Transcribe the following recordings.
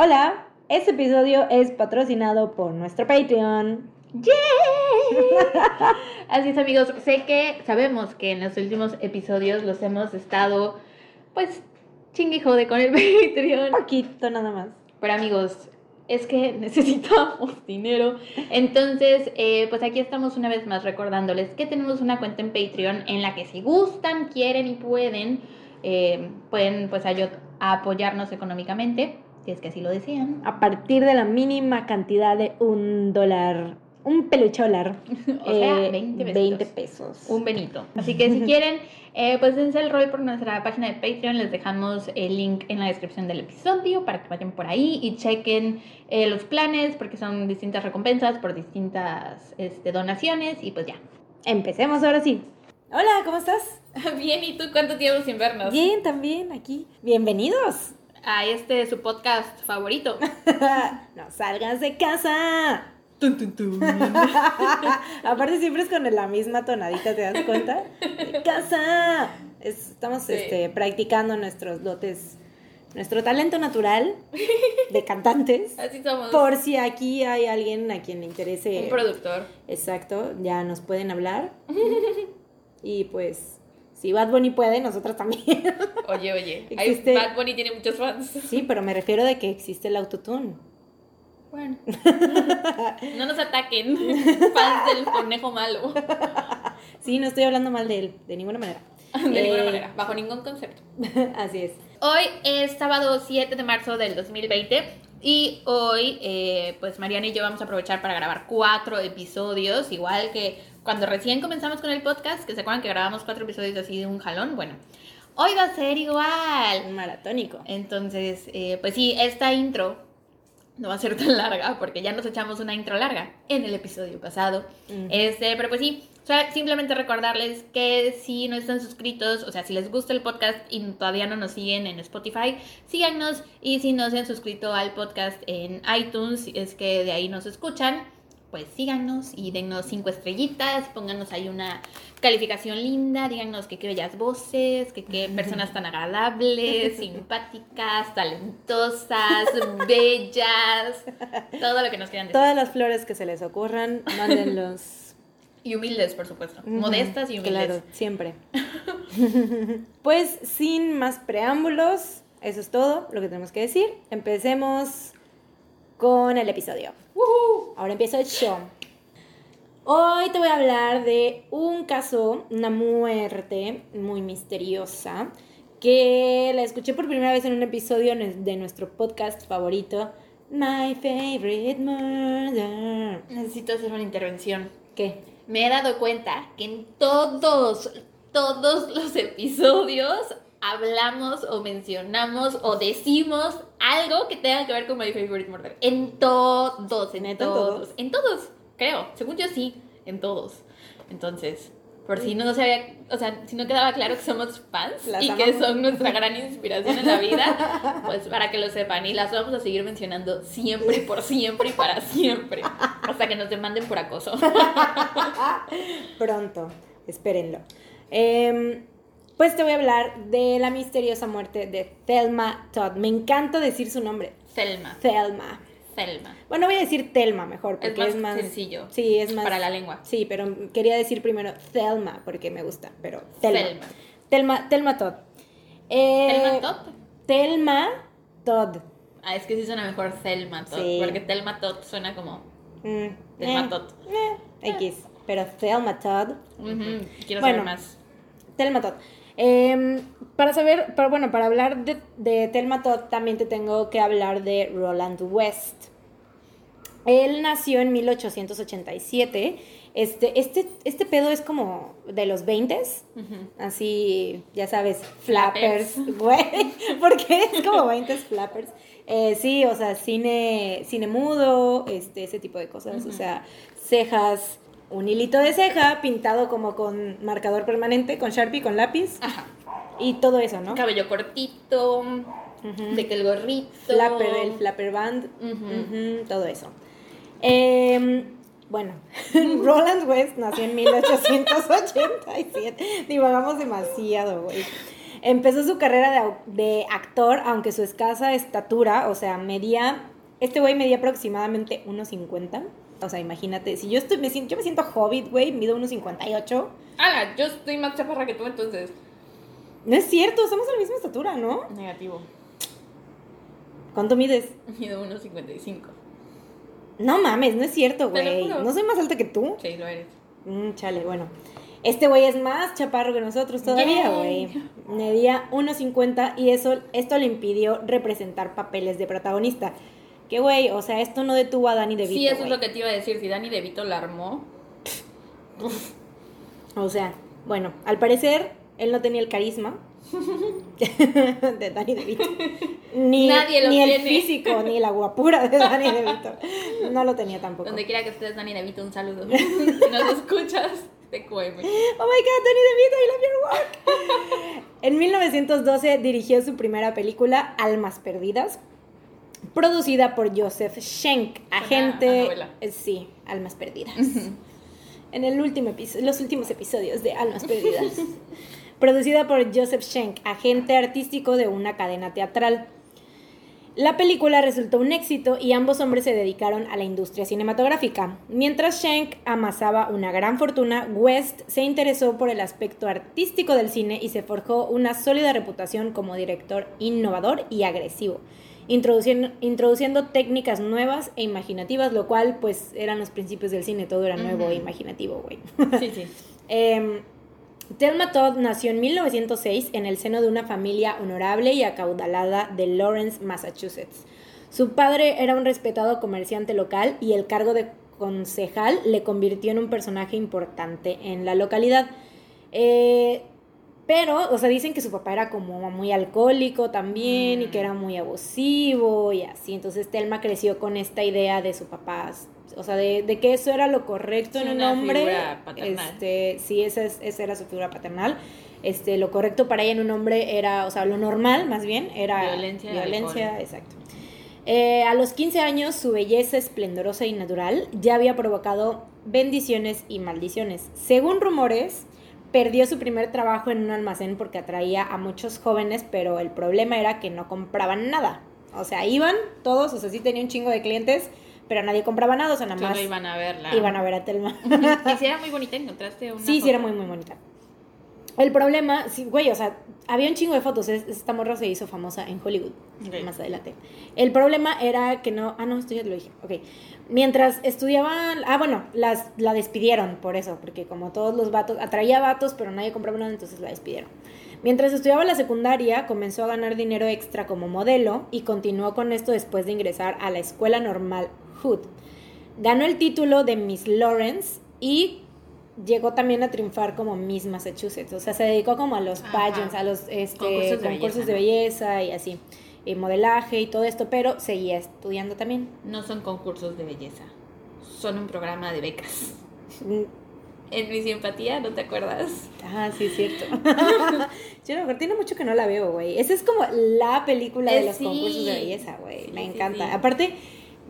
Hola, este episodio es patrocinado por nuestro Patreon. Así es amigos, sé que sabemos que en los últimos episodios los hemos estado pues chingue jode con el Patreon. Poquito nada más. Pero amigos, es que necesitamos dinero. Entonces, eh, pues aquí estamos una vez más recordándoles que tenemos una cuenta en Patreon en la que si gustan, quieren y pueden, eh, pueden pues apoyarnos económicamente, si es que así lo desean. A partir de la mínima cantidad de un dólar, un pelucholar. O sea, eh, 20 pesitos. 20 pesos. Un Benito. Así que si quieren, eh, pues dense el rol por nuestra página de Patreon. Les dejamos el link en la descripción del episodio para que vayan por ahí y chequen eh, los planes porque son distintas recompensas por distintas este, donaciones y pues ya. Empecemos ahora sí. Hola, ¿cómo estás? Bien, ¿y tú cuánto tiempo sin vernos? Bien, también aquí. Bienvenidos. A este su podcast favorito. no salgas de casa. Aparte siempre es con la misma tonadita, ¿te das cuenta? De casa. Es- estamos Sí. este, practicando nuestros dotes, nuestro talento natural de cantantes. Así somos. Por si aquí hay alguien a quien le interese. un productor. Exacto, ya nos pueden hablar. y pues, si Bad Bunny puede, nosotras también. Oye, oye. Existe- Bad Bunny tiene muchos fans. sí, pero me refiero de que existe el autotune. Bueno. No nos ataquen. Fans del conejo malo. Sí, no estoy hablando mal de él, de ninguna manera. De ninguna Eh, manera. Bajo ningún concepto. Así es. Hoy es sábado 7 de marzo del 2020 y hoy eh, pues Mariana y yo vamos a aprovechar para grabar cuatro episodios, igual que cuando recién comenzamos con el podcast, que se acuerdan que grabamos cuatro episodios así de un jalón, bueno, hoy va a ser igual. Maratónico. Entonces, eh, pues sí, esta intro no va a ser tan larga porque ya nos echamos una intro larga en el episodio pasado. Mm. Este, pero pues sí, o sea, simplemente recordarles que si no están suscritos, o sea, si les gusta el podcast y todavía no nos siguen en Spotify, síganos y si no se han suscrito al podcast en iTunes, es que de ahí nos escuchan, pues síganos y dennos cinco estrellitas, pónganos ahí una calificación linda, díganos que qué bellas voces, que qué personas tan agradables, simpáticas, talentosas, bellas, todo lo que nos quieran decir. Todas las flores que se les ocurran, mándenlos. Y humildes, por supuesto. Modestas y humildes. Claro, siempre. pues sin más preámbulos, eso es todo lo que tenemos que decir. Empecemos con el episodio. Ahora empieza el show. Hoy te voy a hablar de un caso, una muerte muy misteriosa, que la escuché por primera vez en un episodio de nuestro podcast favorito, My Favorite Murder. Necesito hacer una intervención. ¿Qué? Me he dado cuenta que en todos, todos los episodios hablamos o mencionamos o decimos algo que tenga que ver con My Favorite Murder. En todos, en ¿Neta, en todos. todos? En todos, creo. Según yo sí, en todos. Entonces, por si no se había, o sea, si no quedaba claro que somos fans Las y que son nuestra gran inspiración en la vida, pues para que lo sepan. Y las vamos a seguir mencionando siempre, por siempre y para siempre. Hasta que nos demanden por acoso. Pronto, espérenlo. Em, pues te voy a hablar de la misteriosa muerte de Thelma Todd. Me encanta decir su nombre, Selma. Thelma. Selma. Bueno, voy a decir Thelma mejor, Es porque más, es más, sencillo. Sí, es más Para la lengua. Sí, pero quería decir primero Thelma porque me gusta, pero Thelma. Thelma, Thelma Todd. Eh, ¿Telma Tot? Thelma Todd. Ah, es que sí suena mejor Selma Tot. Sí. Porque Telma Tot suena como Mm, Telma eh, Tot. eh, X. Pero Thelma Todd. Quiero Bueno. saber más. Telma Todd. Em, para saber, para, bueno, para hablar de, de Telma Todd también te tengo que hablar de Roland West. Él nació en 1887. Este, este, este pedo es como de los 20 Ujú. así, ya sabes, flappers, güey, porque es como 20 flappers. Eh, sí, o sea, cine, cine mudo, este, ese tipo de cosas, o sea, cejas, un hilito de ceja pintado como con marcador permanente, con Sharpie, con lápiz, Ajá. y todo eso, ¿no? Cabello cortito. De que el gorrito. Flapper, el flapper band, todo eso. Em, bueno, Roland West nació en 1887. Divagamos demasiado, güey. Empezó su carrera de, de actor, aunque su escasa estatura, o sea, medía, este güey medía aproximadamente 1.50. O sea, imagínate, si yo estoy, me siento, yo me siento hobbit, güey, mido 1.58. Ah, yo estoy más chaparra que tú, entonces. No es cierto, estamos a la misma estatura, ¿no? Negativo. ¿Cuánto mides? Mido 1.55. No mames, no es cierto, güey. No soy más alta que tú. Sí, lo eres. Mm, chale, bueno. Este güey es más chaparro que nosotros todavía, güey. Medía 1.50 y eso, esto le impidió representar papeles de protagonista. Que, güey, o sea, esto no detuvo a Danny DeVito, Sí, eso es lo que te iba a decir. Si Danny DeVito la armó. O sea, bueno, al parecer él no tenía el carisma de Danny DeVito. Ni, Nadie lo ni el físico, ni la guapura de Danny DeVito. No lo tenía tampoco. Donde quiera que estés, Danny DeVito, un saludo. si nos escuchas, te cueme. Oh my god, Danny DeVito, I love your work. En 1912 dirigió su primera película, Almas Perdidas, producida por Joseph Schenck, a agente. eh, sí, Almas Perdidas. en el último episodio, los últimos episodios de Almas Perdidas. producida por Joseph Schenck, agente artístico de una cadena teatral. La película resultó un éxito y ambos hombres se dedicaron a la industria cinematográfica. Mientras Schenck amasaba una gran fortuna, West se interesó por el aspecto artístico del cine y se forjó una sólida reputación como director innovador y agresivo, introduciendo, introduciendo técnicas nuevas e imaginativas, lo cual pues eran los principios del cine, todo era nuevo e imaginativo, güey. Sí, sí. Em, Thelma Todd nació en 1906 en el seno de una familia honorable y acaudalada de Lawrence, Massachusetts. Su padre era un respetado comerciante local y el cargo de concejal le convirtió en un personaje importante en la localidad. Eh, pero, o sea, dicen que su papá era como muy alcohólico también y Mm. que era muy abusivo y así. Entonces Thelma creció con esta idea de su papá, o sea, de, de que eso era lo correcto Sí, en un hombre. figura paternal. Este, sí, esa, es- esa era su figura paternal. Este, lo correcto para ella en un hombre era, o sea, lo normal más bien era Violencia violencia, exacto. Eh, a los 15 años, su belleza esplendorosa y natural ya había provocado bendiciones y maldiciones. Según rumores, perdió su primer trabajo en un almacén porque atraía a muchos jóvenes, pero el problema era que no compraban nada. O sea, iban todos, o sea, sí tenía un chingo de clientes, pero nadie compraba nada, o sea, nada más Solo iban a verla. iban a ver a Telma. Y sí era muy bonita, encontraste una Sí, sí, era foto? muy, muy bonita. El problema, sí, güey, o sea, había un chingo de fotos. es- Esta morra se hizo famosa en Hollywood más adelante. El problema era que no. Ah, no, esto ya lo dije. Ok. Mientras estudiaban. Ah, bueno, las, la despidieron por eso, porque como todos los vatos. Atraía vatos, pero nadie compraba nada, entonces la despidieron. Mientras estudiaba la secundaria, comenzó a ganar dinero extra como modelo y continuó con esto después de ingresar a la escuela normal Hood. Ganó el título de Miss Lawrence y llegó también a triunfar como Miss Massachusetts. O sea, se dedicó como a los Ajá. pageants, a los este, Concursos de concursos de belleza, belleza y así. Y modelaje y todo esto, pero seguía estudiando también. No son concursos de belleza. Son un programa de becas. Mm, En mi simpatía, ¿no te acuerdas? Ah, sí, es cierto. Yo no, tiene mucho que no la veo, güey. Esa es como la película de los sí. concursos de belleza, güey. Me sí, encanta. sí. Aparte,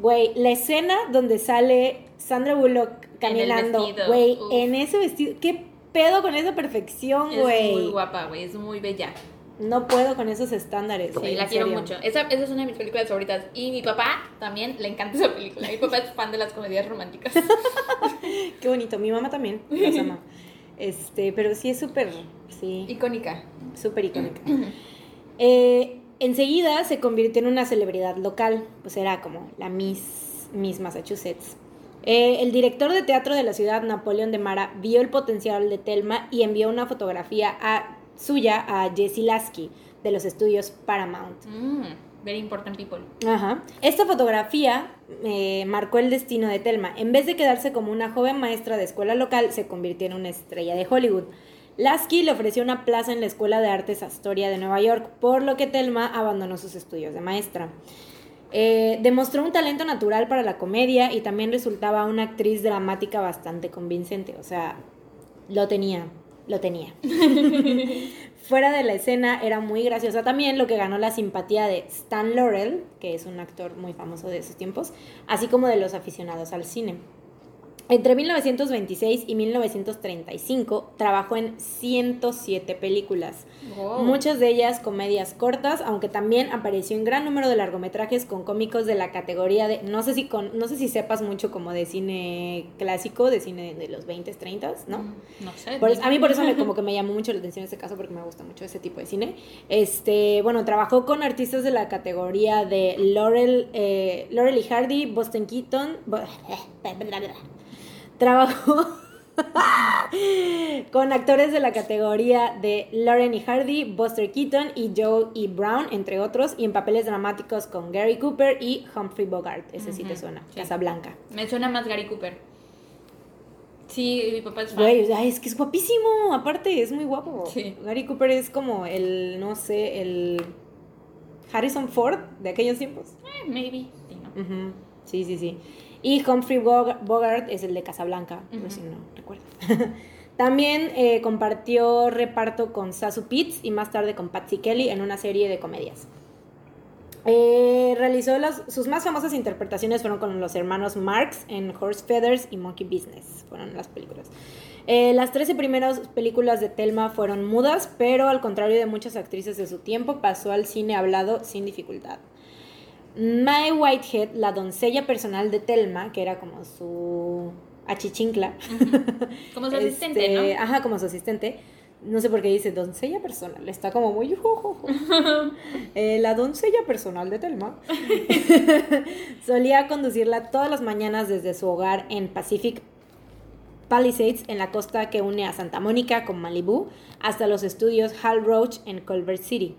güey, la escena donde sale Sandra Bullock caminando, güey, en ese vestido. ¿Qué pedo con esa perfección, Es güey? muy guapa, güey. Es muy bella. No puedo con esos estándares, Sí, la quiero serio. mucho. Esa, esa es una de mis películas favoritas. Y mi papá también le encanta esa película. Mi papá es fan de las comedias románticas. Qué bonito. Mi mamá también las ama. Este, pero sí es súper, sí, Icónica. súper icónica. Eh, enseguida se convirtió en una celebridad local, pues era como la Miss, Miss Massachusetts. Eh, el director de teatro de la ciudad, Napoleón de Mara, vio el potencial de Telma y envió una fotografía a- suya a Jessie Lasky de los estudios Paramount. Mm, very important people. Ajá. Esta fotografía eh, marcó el destino de Telma. En vez de quedarse como una joven maestra de escuela local, se convirtió en una estrella de Hollywood. Lasky le ofreció una plaza en la Escuela de Artes Astoria de Nueva York, por lo que Telma abandonó sus estudios de maestra. Eh, demostró un talento natural para la comedia y también resultaba una actriz dramática bastante convincente. O sea, lo tenía, lo tenía. Fuera de la escena era muy graciosa también, lo que ganó la simpatía de Stan Laurel, que es un actor muy famoso de esos tiempos, así como de los aficionados al cine. Entre 1926 y 1935 trabajó en 107 películas, Wow. muchas de ellas comedias cortas, aunque también apareció en gran número de largometrajes con cómicos de la categoría de, no sé si con, no sé si sepas mucho como de cine clásico, de cine de los 20s, 30s, ¿no? No sé. Por a mí por eso me, como que me llamó mucho la atención este caso porque me gusta mucho ese tipo de cine. Este, bueno, trabajó con artistas de la categoría de Laurel, eh, Laurel y Hardy, Boston Keaton. Bo- Trabajó con actores de la categoría de Lauren y Hardy, Buster Keaton y Joe E. Brown, entre otros, y en papeles dramáticos con Gary Cooper y Humphrey Bogart. Ese sí te suena, sí. Casablanca. Me suena más Gary Cooper. Sí, mi papá es fan. Güey, ay, es que es guapísimo, aparte, es muy guapo. Sí. Gary Cooper es como el, no sé, el Harrison Ford de aquellos tiempos. Eh, maybe. Sí, no. Sí, sí, sí. Y Humphrey Bog- Bogart es el de Casablanca, si no recuerdo. También eh, compartió reparto con Sasu Pitts y más tarde con Patsy Kelly en una serie de comedias. Eh, realizó sus más famosas interpretaciones fueron con los hermanos Marx en Horse Feathers y Monkey Business, fueron las películas. Eh, las 13 primeras películas de Thelma fueron mudas, pero al contrario de muchas actrices de su tiempo, pasó al cine hablado sin dificultad. Mae Whitehead, la doncella personal de Thelma, que era como su achichincla. Como su asistente, Este, ¿no? Ajá, como su asistente. No sé por qué dice doncella personal. Está como muy. Eh, la doncella personal de Telma. Solía conducirla todas las mañanas desde su hogar en Pacific Palisades, en la costa que une a Santa Mónica con Malibu, hasta los estudios Hal Roach en Culver City.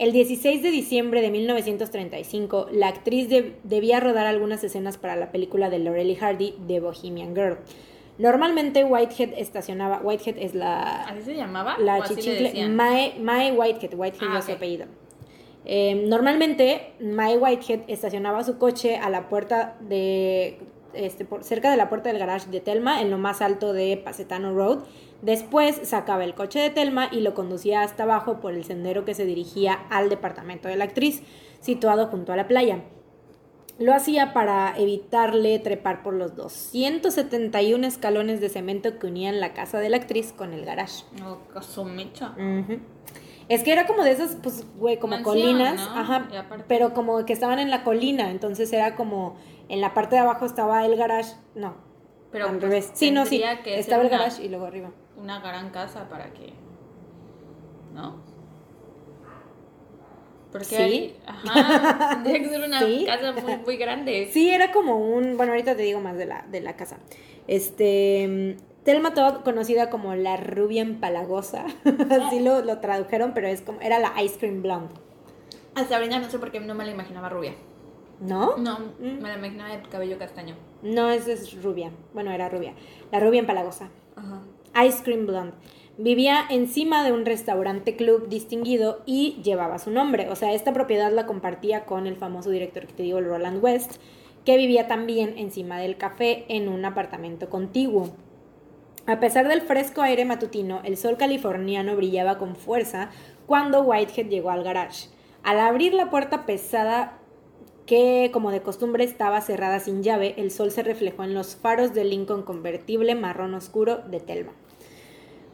El 16 de diciembre de 1935, la actriz de- debía rodar algunas escenas para la película de y Hardy, The Bohemian Girl. Normalmente Whitehead estacionaba, Whitehead es la, ¿Así se llamaba? la ¿O así le chichincle? Mae, Mae Whitehead, Whitehead Ah, es su ok. apellido. Eh, normalmente Mae Whitehead estacionaba su coche a la puerta de, este, por- cerca de la puerta del garage de Telma, en lo más alto de Pacetano Road. Después sacaba el coche de Telma y lo conducía hasta abajo por el sendero que se dirigía al departamento de la actriz, situado junto a la playa. Lo hacía para evitarle trepar por los 271 escalones de cemento que unían la casa de la actriz con el garage. Oh, caso mecha. Es que era como de esas, pues, güey, como colinas, ¿no? ajá, pero como que estaban en la colina, entonces era como, en la parte de abajo estaba el garage, no, Pero al pues, revés, sí, no, sí, que estaba el una- garage y luego arriba. Una gran casa para que. ¿No? Porque Sí. hay. Ajá. Que ser una Sí. casa muy, muy grande. Sí, era como un, bueno, ahorita te digo más de la, de la casa. Este, Telma Todd, conocida como la rubia empalagosa, así lo, lo tradujeron, pero es como, era la ice cream blonde, Hasta ahorita no sé por qué no me la imaginaba rubia. ¿no? No, Mm. me la imaginaba de cabello castaño. No, esa es rubia, bueno, era rubia, la rubia empalagosa. Ajá. Ice Cream Blonde. Vivía encima de un restaurante club distinguido y llevaba su nombre. O sea, esta propiedad la compartía con el famoso director que te digo, Roland West, que vivía también encima del café en un apartamento contiguo. A pesar del fresco aire matutino, el sol californiano brillaba con fuerza cuando Whitehead llegó al garage. Al abrir la puerta pesada que como de costumbre estaba cerrada sin llave, el sol se reflejó en los faros del Lincoln convertible marrón oscuro de Telma.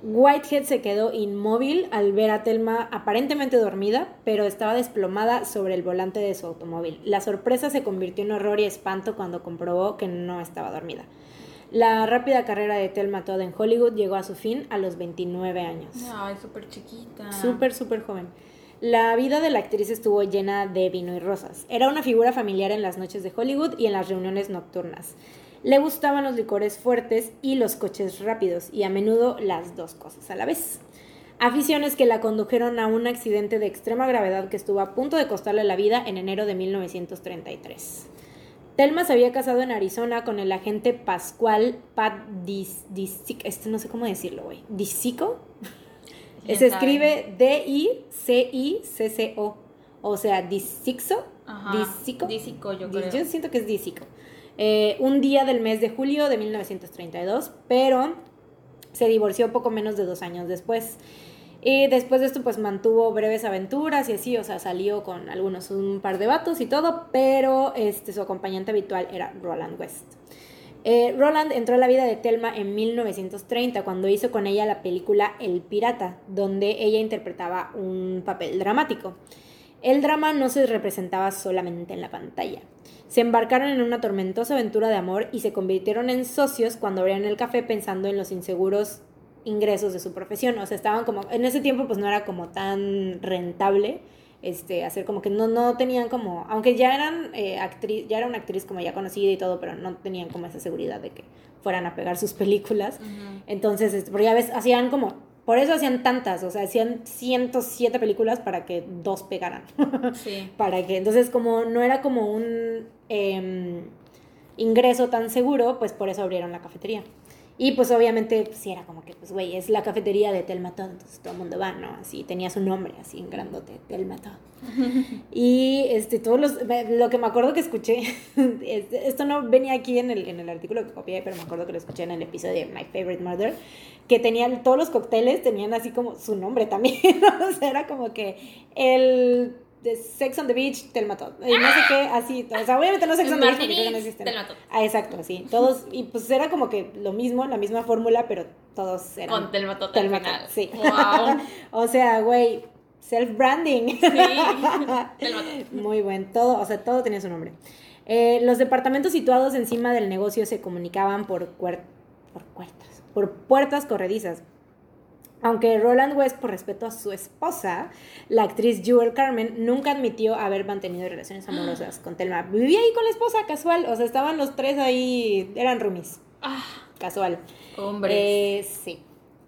Whitehead se quedó inmóvil al ver a Telma aparentemente dormida, pero estaba desplomada sobre el volante de su automóvil. La sorpresa se convirtió en horror y espanto cuando comprobó que no estaba dormida. La rápida carrera de Telma Todd en Hollywood llegó a su fin a los 29 años. Ay, súper chiquita. Súper, súper joven. La vida de la actriz estuvo llena de vino y rosas. Era una figura familiar en las noches de Hollywood y en las reuniones nocturnas. Le gustaban los licores fuertes y los coches rápidos, y a menudo las dos cosas a la vez. Aficiones que la condujeron a un accidente de extrema gravedad que estuvo a punto de costarle la vida en enero de 1933. Telma se había casado en Arizona con el agente Pascual Pat Dis, Disico, este no sé cómo decirlo, güey. Disico. ¿Quién Se sabe? escribe D-I-C-I-C-C-O. O sea, Disico. Ajá. Disico. Disico, yo creo. Yo siento que es Disico. Eh, un día del mes de julio de 1932, pero se divorció poco menos de dos años después. Y después de esto, pues mantuvo breves aventuras y así, o sea, salió con algunos, un par de vatos y todo, pero este, su acompañante habitual era Roland West. Eh, Roland entró a la vida de Thelma en 1930 cuando hizo con ella la película El Pirata, donde ella interpretaba un papel dramático. El drama no se representaba solamente en la pantalla. Se embarcaron en una tormentosa aventura de amor y se convirtieron en socios cuando abrieron el café pensando en los inseguros ingresos de su profesión. O sea, estaban como, en ese tiempo pues no era como tan rentable este, hacer como que no, no tenían como, aunque ya eran eh, actriz, ya era una actriz como ya conocida y todo, pero no tenían como esa seguridad de que fueran a pegar sus películas. Entonces, porque ya ves, hacían como, por eso hacían tantas, o sea, hacían 107 películas para que dos pegaran. Sí. para que, entonces como no era como un em, ingreso tan seguro, pues por eso abrieron la cafetería. Y pues obviamente, pues sí era como que, pues güey, es la cafetería de Telma Todd, entonces todo el mundo va, ¿no? Así tenía su nombre, así en grandote, Telma Todd. y este, todos los, lo que me acuerdo que escuché, esto no venía aquí en el, en el artículo que copié, pero me acuerdo que lo escuché en el episodio de My Favorite Murder, que tenían, todos los cócteles tenían así como su nombre también, o sea, era como que el de Sex on the Beach, Telma Todd. Y no sé qué, así. O sea, obviamente no Sex on the Beach porque no existen. Ah, exacto, así. Todos, y pues era como que lo mismo, la misma fórmula, pero todos eran. Con Telma Todd Telma sí. Wow. o sea, güey, self-branding. Sí. Muy buen, todo, o sea, todo tenía su nombre. Eh, los departamentos situados encima del negocio se comunicaban por, por puertas, por puertas corredizas. Aunque Roland West, por respeto a su esposa, la actriz Jewel Carmen, nunca admitió haber mantenido relaciones amorosas con Thelma. Vivía ahí con la esposa, casual. O sea, estaban los tres ahí, eran roomies, Ah, casual. hombre. Eh, sí.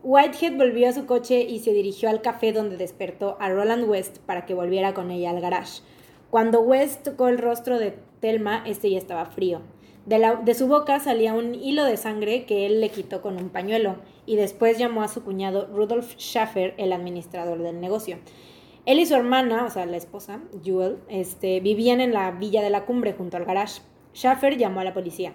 Whitehead volvió a su coche y se dirigió al café donde despertó a Roland West para que volviera con ella al garage. Cuando West tocó el rostro de Thelma, este ya estaba frío. De, su boca salía un hilo de sangre que él le quitó con un pañuelo y después llamó a su cuñado Rudolf Schaffer, el administrador del negocio. Él y su hermana, o sea, la esposa, Jewel, este, vivían en la villa de la cumbre junto al garage. Schaffer llamó a la policía.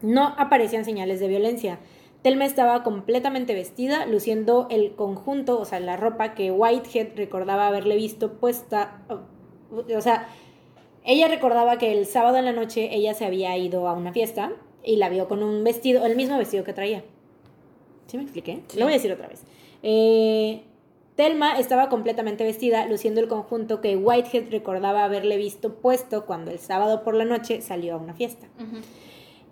No aparecían señales de violencia. Telma estaba completamente vestida, luciendo el conjunto, o sea, la ropa que Whitehead recordaba haberle visto puesta. O sea, ella recordaba que el sábado en la noche ella se había ido a una fiesta y la vio con un vestido, el mismo vestido que traía. ¿Sí me expliqué? Sí. Lo voy a decir otra vez. Eh, Telma estaba completamente vestida, luciendo el conjunto que Whitehead recordaba haberle visto puesto cuando el sábado por la noche salió a una fiesta.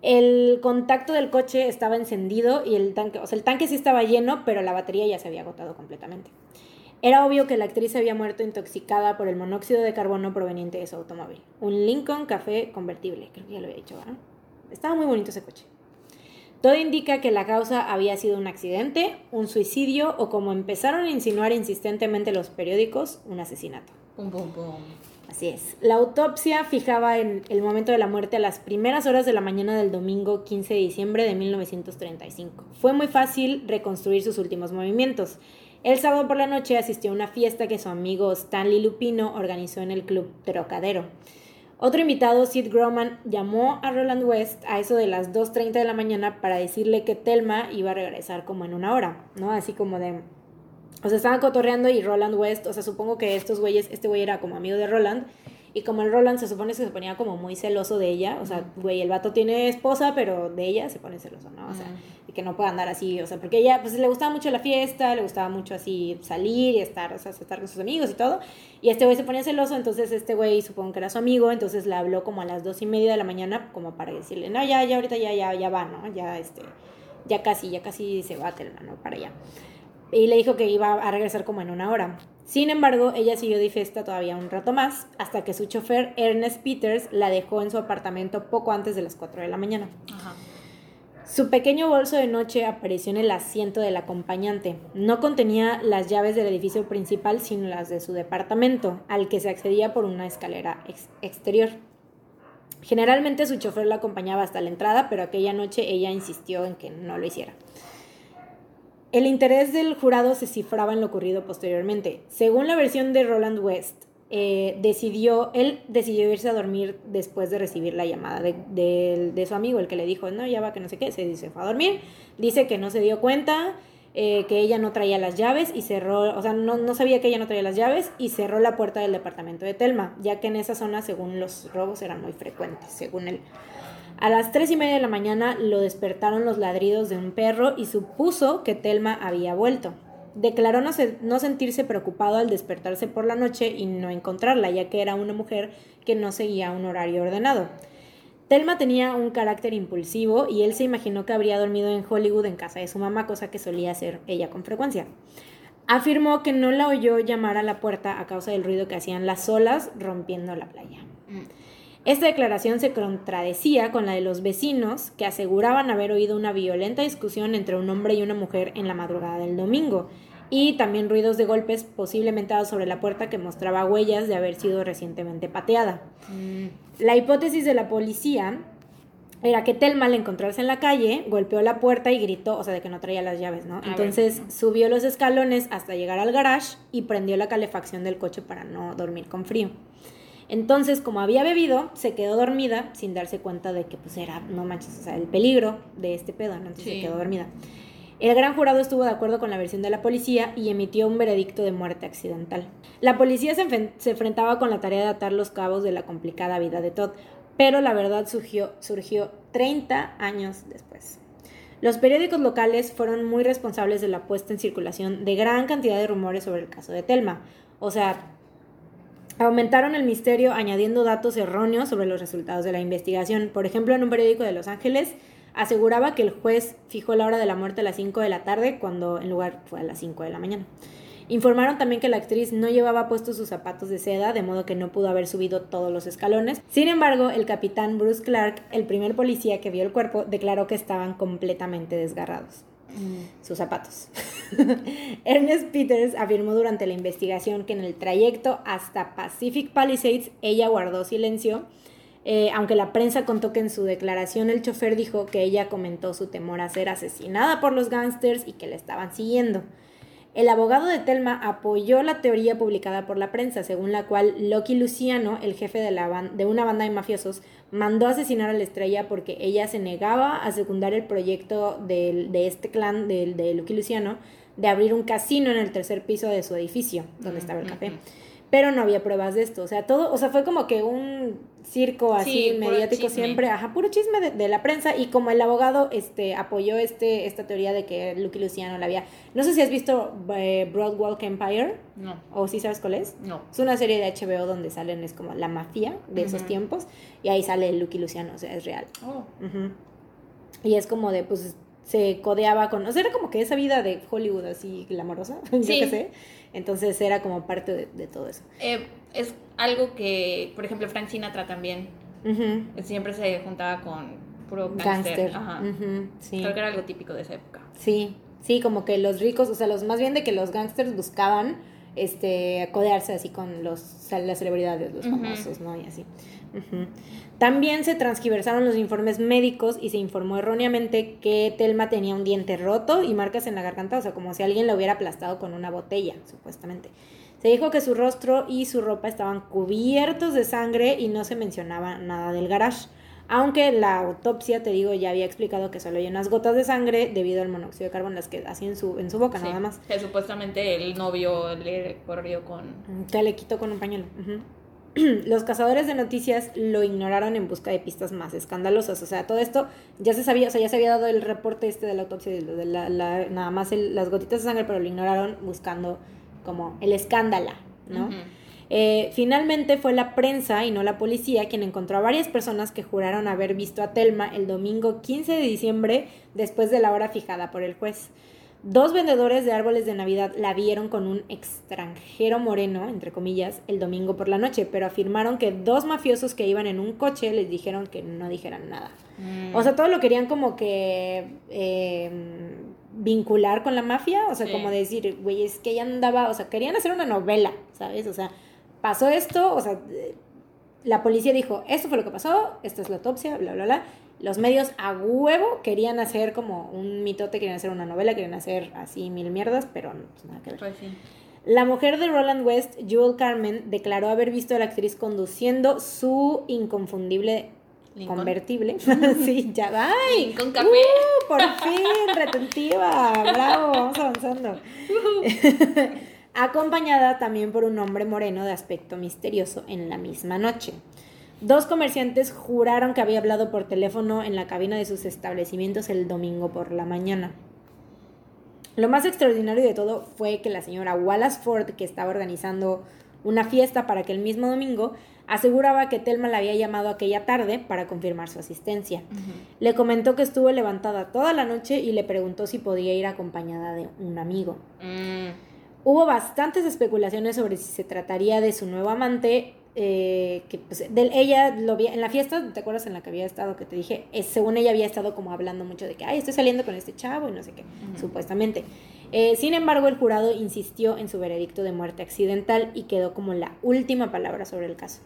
El contacto del coche estaba encendido y el tanque, o sea, el tanque sí estaba lleno, pero la batería ya se había agotado completamente. Era obvio que la actriz había muerto intoxicada por el monóxido de carbono proveniente de su automóvil. Un Lincoln Café convertible, creo que ya lo había dicho, ¿verdad? Estaba muy bonito ese coche. Todo indica que la causa había sido un accidente, un suicidio o como empezaron a insinuar insistentemente los periódicos, un asesinato. Pum, pum, pum. Así es. La autopsia fijaba en el momento de la muerte a las primeras horas de la mañana del domingo 15 de diciembre de 1935. Fue muy fácil reconstruir sus últimos movimientos. El sábado por la noche asistió a una fiesta que su amigo Stanley Lupino organizó en el club Trocadero. Otro invitado, Sid Groman, llamó a Roland West a eso de las 2.30 de la mañana para decirle que Telma iba a regresar como en una hora, ¿no? Así como de, o sea, estaban cotorreando y Roland West, o sea, supongo que estos güeyes, este güey era como amigo de Roland. Y como el Roland se supone que se ponía como muy celoso de ella, o sea, güey, el vato tiene esposa, pero de ella se pone celoso, ¿no? O sea, y que no pueda andar así, o sea, porque ella, pues le gustaba mucho la fiesta, le gustaba mucho así salir y estar, o sea, estar con sus amigos y todo. Y este güey se ponía celoso, entonces este güey supongo que era su amigo, entonces le habló como a las dos y media de la mañana, como para decirle, no, ya, ya, ahorita ya, ya, ya va, ¿no? Ya, este, ya casi, ya casi se va Telma, ¿no? Para allá y le dijo que iba a regresar como en una hora. Sin embargo, ella siguió de fiesta todavía un rato más, hasta que su chofer Ernest Peters la dejó en su apartamento poco antes de las 4 de la mañana. Ajá. Su pequeño bolso de noche apareció en el asiento del acompañante. No contenía las llaves del edificio principal, sino las de su departamento, al que se accedía por una escalera ex- exterior. Generalmente su chofer la acompañaba hasta la entrada, pero aquella noche ella insistió en que no lo hiciera. El interés del jurado se cifraba en lo ocurrido posteriormente. Según la versión de Roland West, eh, decidió, él decidió irse a dormir después de recibir la llamada de, de- de su amigo, el que le dijo, no, ya va, que no sé qué, se, se fue a dormir. Dice que no se dio cuenta, eh, que ella no traía las llaves y cerró, o sea, no, no sabía que ella no traía las llaves y cerró la puerta del departamento de Telma, ya que en esa zona, según los robos, eran muy frecuentes, según él. A las tres y media de la mañana lo despertaron los ladridos de un perro y supuso que Telma había vuelto. Declaró no, sentirse preocupado al despertarse por la noche y no encontrarla, ya que era una mujer que no seguía un horario ordenado. Telma tenía un carácter impulsivo y él se imaginó que habría dormido en Hollywood en casa de su mamá, cosa que solía hacer ella con frecuencia. Afirmó que no la oyó llamar a la puerta a causa del ruido que hacían las olas rompiendo la playa. Mm. Esta declaración se contradecía con la de los vecinos que aseguraban haber oído una violenta discusión entre un hombre y una mujer en la madrugada del domingo y también ruidos de golpes posiblemente dados sobre la puerta que mostraba huellas de haber sido recientemente pateada. Mm. La hipótesis de la policía era que Telma al encontrarse en la calle golpeó la puerta y gritó, o sea, de que no traía las llaves, ¿no? Entonces subió los escalones hasta llegar al garage y prendió la calefacción del coche para no dormir con frío. Entonces, como había bebido, se quedó dormida sin darse cuenta de que pues era, no manches, o sea, el peligro de este pedo, ¿no? Entonces se quedó dormida. El gran jurado estuvo de acuerdo con la versión de la policía y emitió un veredicto de muerte accidental. La policía se, se enfrentaba con la tarea de atar los cabos de la complicada vida de Todd, pero la verdad surgió, surgió 30 años después. Los periódicos locales fueron muy responsables de la puesta en circulación de gran cantidad de rumores sobre el caso de Telma. O sea, aumentaron el misterio añadiendo datos erróneos sobre los resultados de la investigación. Por ejemplo, en un periódico de Los Ángeles aseguraba que el juez fijó la hora de la muerte a las 5 de la tarde cuando en lugar fue a las 5 de la mañana. Informaron también que la actriz no llevaba puestos sus zapatos de seda, de modo que no pudo haber subido todos los escalones. Sin embargo, el capitán Bruce Clark, el primer policía que vio el cuerpo, declaró que estaban completamente desgarrados. Mm. Sus zapatos. Ernest Peters afirmó durante la investigación que en el trayecto hasta Pacific Palisades ella guardó silencio eh, aunque la prensa contó que en su declaración el chofer dijo que ella comentó su temor a ser asesinada por los gángsters y que la estaban siguiendo. El abogado de Telma apoyó la teoría publicada por la prensa, según la cual Loki Luciano, el jefe de, la de una banda de mafiosos, mandó asesinar a la estrella porque ella se negaba a secundar el proyecto de, este clan de, de Loki Luciano de abrir un casino en el tercer piso de su edificio, donde estaba el café pero no había pruebas de esto. O sea, todo, o sea, fue como que un circo así mediático siempre, ajá, puro chisme de, la prensa. Y como el abogado este, apoyó este, esta teoría de que Lucky Luciano la había. No sé si has visto eh, Broadwalk Empire. No. O si sabes cuál es. No. Es una serie de HBO donde salen, es como la mafia de esos tiempos. Y ahí sale Lucky Luciano, o sea, es real. Oh. Y es como de, pues, se codeaba con. O sea, era como que esa vida de Hollywood así glamorosa, yo qué sé entonces era como parte de, todo eso. Eh, es algo que, por ejemplo, Frank Sinatra también siempre se juntaba con puro gangster. Creo que era algo típico de esa época. Sí, sí, como que los ricos, o sea, los más bien de que los gangsters buscaban este codearse así con los las celebridades, los famosos, ¿no? Y así. También se transgiversaron los informes médicos y se informó erróneamente que Telma tenía un diente roto y marcas en la garganta, o sea, como si alguien la hubiera aplastado con una botella, supuestamente. Se dijo que su rostro y su ropa estaban cubiertos de sangre y no se mencionaba nada del garage. Aunque la autopsia, te digo, ya había explicado que solo hay unas gotas de sangre debido al monóxido de carbono las que hacía en su, en su boca, nada más. Que supuestamente el novio le corrió con... Que le quitó con un pañuelo. los cazadores de noticias lo ignoraron en busca de pistas más escandalosas. O sea, todo esto ya se sabía, o sea, ya se había dado el reporte este de la autopsia, de la, nada más las gotitas de sangre, pero lo ignoraron buscando como el escándalo, ¿no? Eh, finalmente fue la prensa y no la policía quien encontró a varias personas que juraron haber visto a Telma el domingo 15 de diciembre después de la hora fijada por el juez. Dos vendedores de árboles de Navidad la vieron con un extranjero moreno, entre comillas, el domingo por la noche, pero afirmaron que dos mafiosos que iban en un coche les dijeron que no dijeran nada. Mm. O sea, todo lo querían como que em, vincular con la mafia, o sea, como decir, güey, es que ella andaba, o sea, querían hacer una novela, ¿sabes? O sea, pasó esto, o sea, la policía dijo, esto fue lo que pasó, esta es la autopsia, bla, bla, bla los medios a huevo querían hacer como un mitote, querían hacer una novela, querían hacer así mil mierdas, pero no, pues nada que ver. Pues la mujer de Roland West, Jewel Carmen, declaró haber visto a la actriz conduciendo su inconfundible convertible. sí, ya va. Con café. Uh, por fin, retentiva. Bravo, vamos avanzando. Acompañada también por un hombre moreno de aspecto misterioso en la misma noche. Dos comerciantes juraron que había hablado por teléfono en la cabina de sus establecimientos el domingo por la mañana. Lo más extraordinario de todo fue que la señora Wallace Ford, que estaba organizando una fiesta para que el mismo domingo, aseguraba que Telma la había llamado aquella tarde para confirmar su asistencia. Le comentó que estuvo levantada toda la noche y le preguntó si podía ir acompañada de un amigo. Mm. Hubo bastantes especulaciones sobre si se trataría de su nuevo amante, eh, que pues, de, ella lo vi en la fiesta, ¿te acuerdas en la que había estado que te dije? Según ella había estado como hablando mucho de que, ay, estoy saliendo con este chavo y no sé qué, supuestamente. Eh, sin embargo, el jurado insistió en su veredicto de muerte accidental y quedó como la última palabra sobre el caso.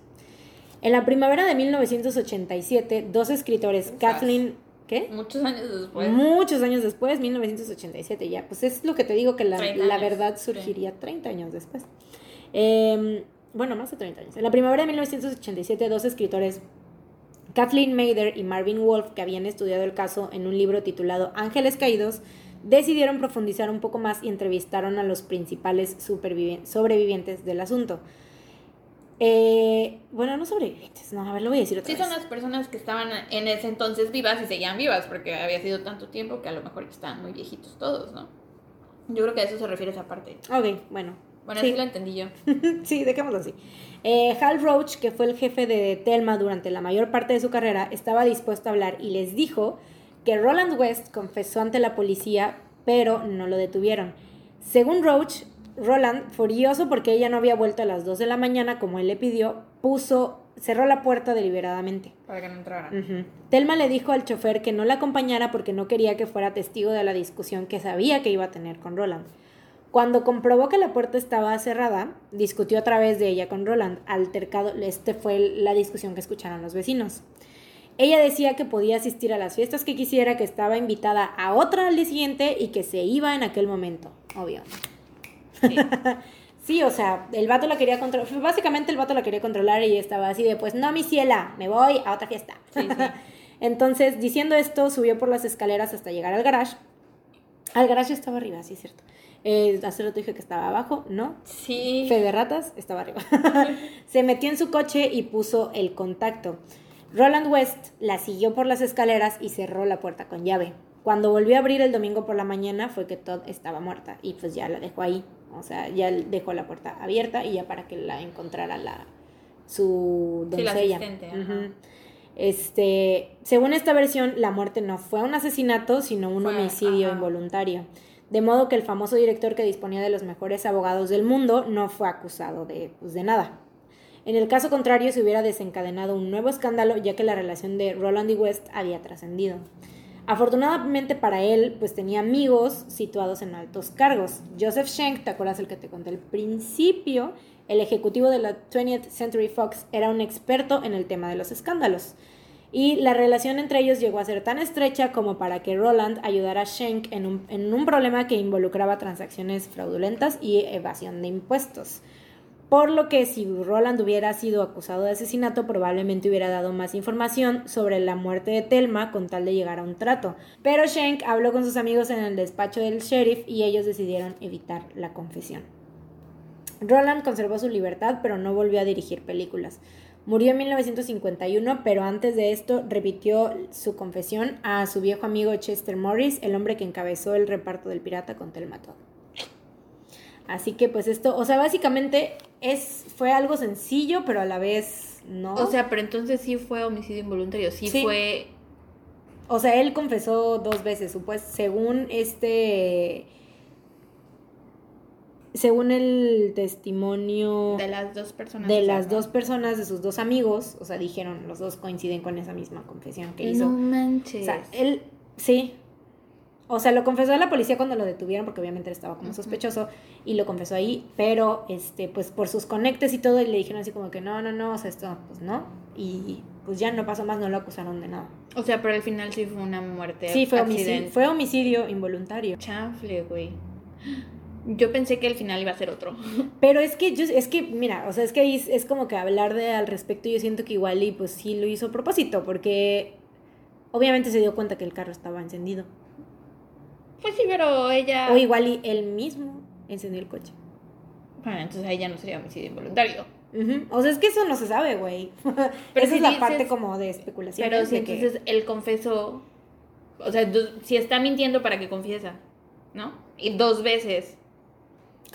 En la primavera de 1987, dos escritores, Kathleen ¿Qué? Muchos años después. Muchos años después, 1987 ya. Pues es lo que te digo que la, 30 la verdad sí. surgiría 30 años después. Eh, bueno, más de 30 años. En la primavera de 1987, dos escritores, Kathleen Mather y Marvin Wolf, que habían estudiado el caso en un libro titulado Ángeles Caídos, decidieron profundizar un poco más y entrevistaron a los principales sobrevivientes del asunto. Eh, bueno, no sobrevivientes, no, a ver, lo voy a decir otra Sí, vez. son las personas que estaban en ese entonces vivas y seguían vivas, porque había sido tanto tiempo que a lo mejor estaban muy viejitos todos, ¿no? Yo creo que a eso se refiere esa parte. Ok, bueno. Bueno, Sí. así lo entendí yo. sí, dejémoslo así. Eh, Hal Roach, que fue el jefe de Telma durante la mayor parte de su carrera, estaba dispuesto a hablar y les dijo que Roland West confesó ante la policía, pero no lo detuvieron. Según Roach, Roland, furioso porque ella no había vuelto a las 2 de la mañana como él le pidió, puso, cerró la puerta deliberadamente. Para que no entraran. Ujú. Telma le dijo al chofer que no la acompañara porque no quería que fuera testigo de la discusión que sabía que iba a tener con Roland. Cuando comprobó que la puerta estaba cerrada, discutió a través de ella con Roland. Altercado, este fue la discusión que escucharon los vecinos. Ella decía que podía asistir a las fiestas que quisiera, que estaba invitada a otra al día siguiente y que se iba en aquel momento, obvio. Sí. Sí, o sea, el vato la quería controlar. Básicamente el vato la quería controlar y estaba así de, pues no, mi ciela, me voy a otra fiesta. Sí, sí. Entonces, diciendo esto, subió por las escaleras hasta llegar al garage. Al garage estaba arriba, sí, es cierto. Eh, hace rato dije que estaba abajo, ¿no? Sí. Fe de ratas, estaba arriba. Se metió en su coche y puso el contacto. Roland West la siguió por las escaleras y cerró la puerta con llave. Cuando volvió a abrir el domingo por la mañana fue que Todd estaba muerta y pues ya la dejó ahí. O sea, ya dejó la puerta abierta y ya para que la encontrara la su Sí, la doncella. ajá. Ujú. Este, según esta versión, la muerte no fue un asesinato, sino un Fue- homicidio ajá. involuntario. De modo que el famoso director que disponía de los mejores abogados del mundo no fue acusado de, pues, de nada. En el caso contrario, se hubiera desencadenado un nuevo escándalo, ya que la relación de Roland y West había trascendido. Afortunadamente para él, pues tenía amigos situados en altos cargos. Joseph Schenck, ¿te acuerdas el que te conté al principio? El ejecutivo de la 20th Century Fox era un experto en el tema de los escándalos. Y la relación entre ellos llegó a ser tan estrecha como para que Roland ayudara a Schenck en un, en un problema que involucraba transacciones fraudulentas y evasión de impuestos. Por lo que si Roland hubiera sido acusado de asesinato, probablemente hubiera dado más información sobre la muerte de Telma con tal de llegar a un trato. Pero Schenck habló con sus amigos en el despacho del sheriff y ellos decidieron evitar la confesión. Roland conservó su libertad, pero no volvió a dirigir películas. Murió en 1951, pero antes de esto repitió su confesión a su viejo amigo Chester Morris, el hombre que encabezó el reparto del pirata con Telma Todd. Así que pues esto, o sea, básicamente es fue algo sencillo, pero a la vez no. O sea, pero entonces sí fue homicidio involuntario. Sí, Sí. fue. O sea, él confesó dos veces, pues, según este según el testimonio De las dos personas. de las dos personas, de sus dos amigos, o sea, dijeron, los dos coinciden con esa misma confesión que hizo. No manches. O sea, él, sí. O sea, lo confesó a la policía cuando lo detuvieron, porque obviamente estaba como sospechoso, y lo confesó ahí, pero, este, pues, por sus conectes y todo, y le dijeron así como que, no, no, no, o sea, esto, pues, no, y pues ya no pasó más, no lo acusaron de nada. O sea, pero al final sí fue una muerte. Sí, fue homicidio, fue homicidio involuntario. Chanfle, güey. Yo pensé que el final iba a ser otro. Pero es que, yo, es que, mira, o sea, es que ahí es, es como que hablar de al respecto, yo siento que igual y pues sí lo hizo a propósito, porque obviamente se dio cuenta que el carro estaba encendido. Pues sí, pero ella. O igual y él mismo encendió el coche. Bueno, entonces ahí ya no sería homicidio involuntario. O sea, es que eso no se sabe, güey. Esa si es la dices- parte como de especulación. Pero si de que- entonces él confesó, o sea, si está mintiendo para que confiesa, ¿no? Y dos veces.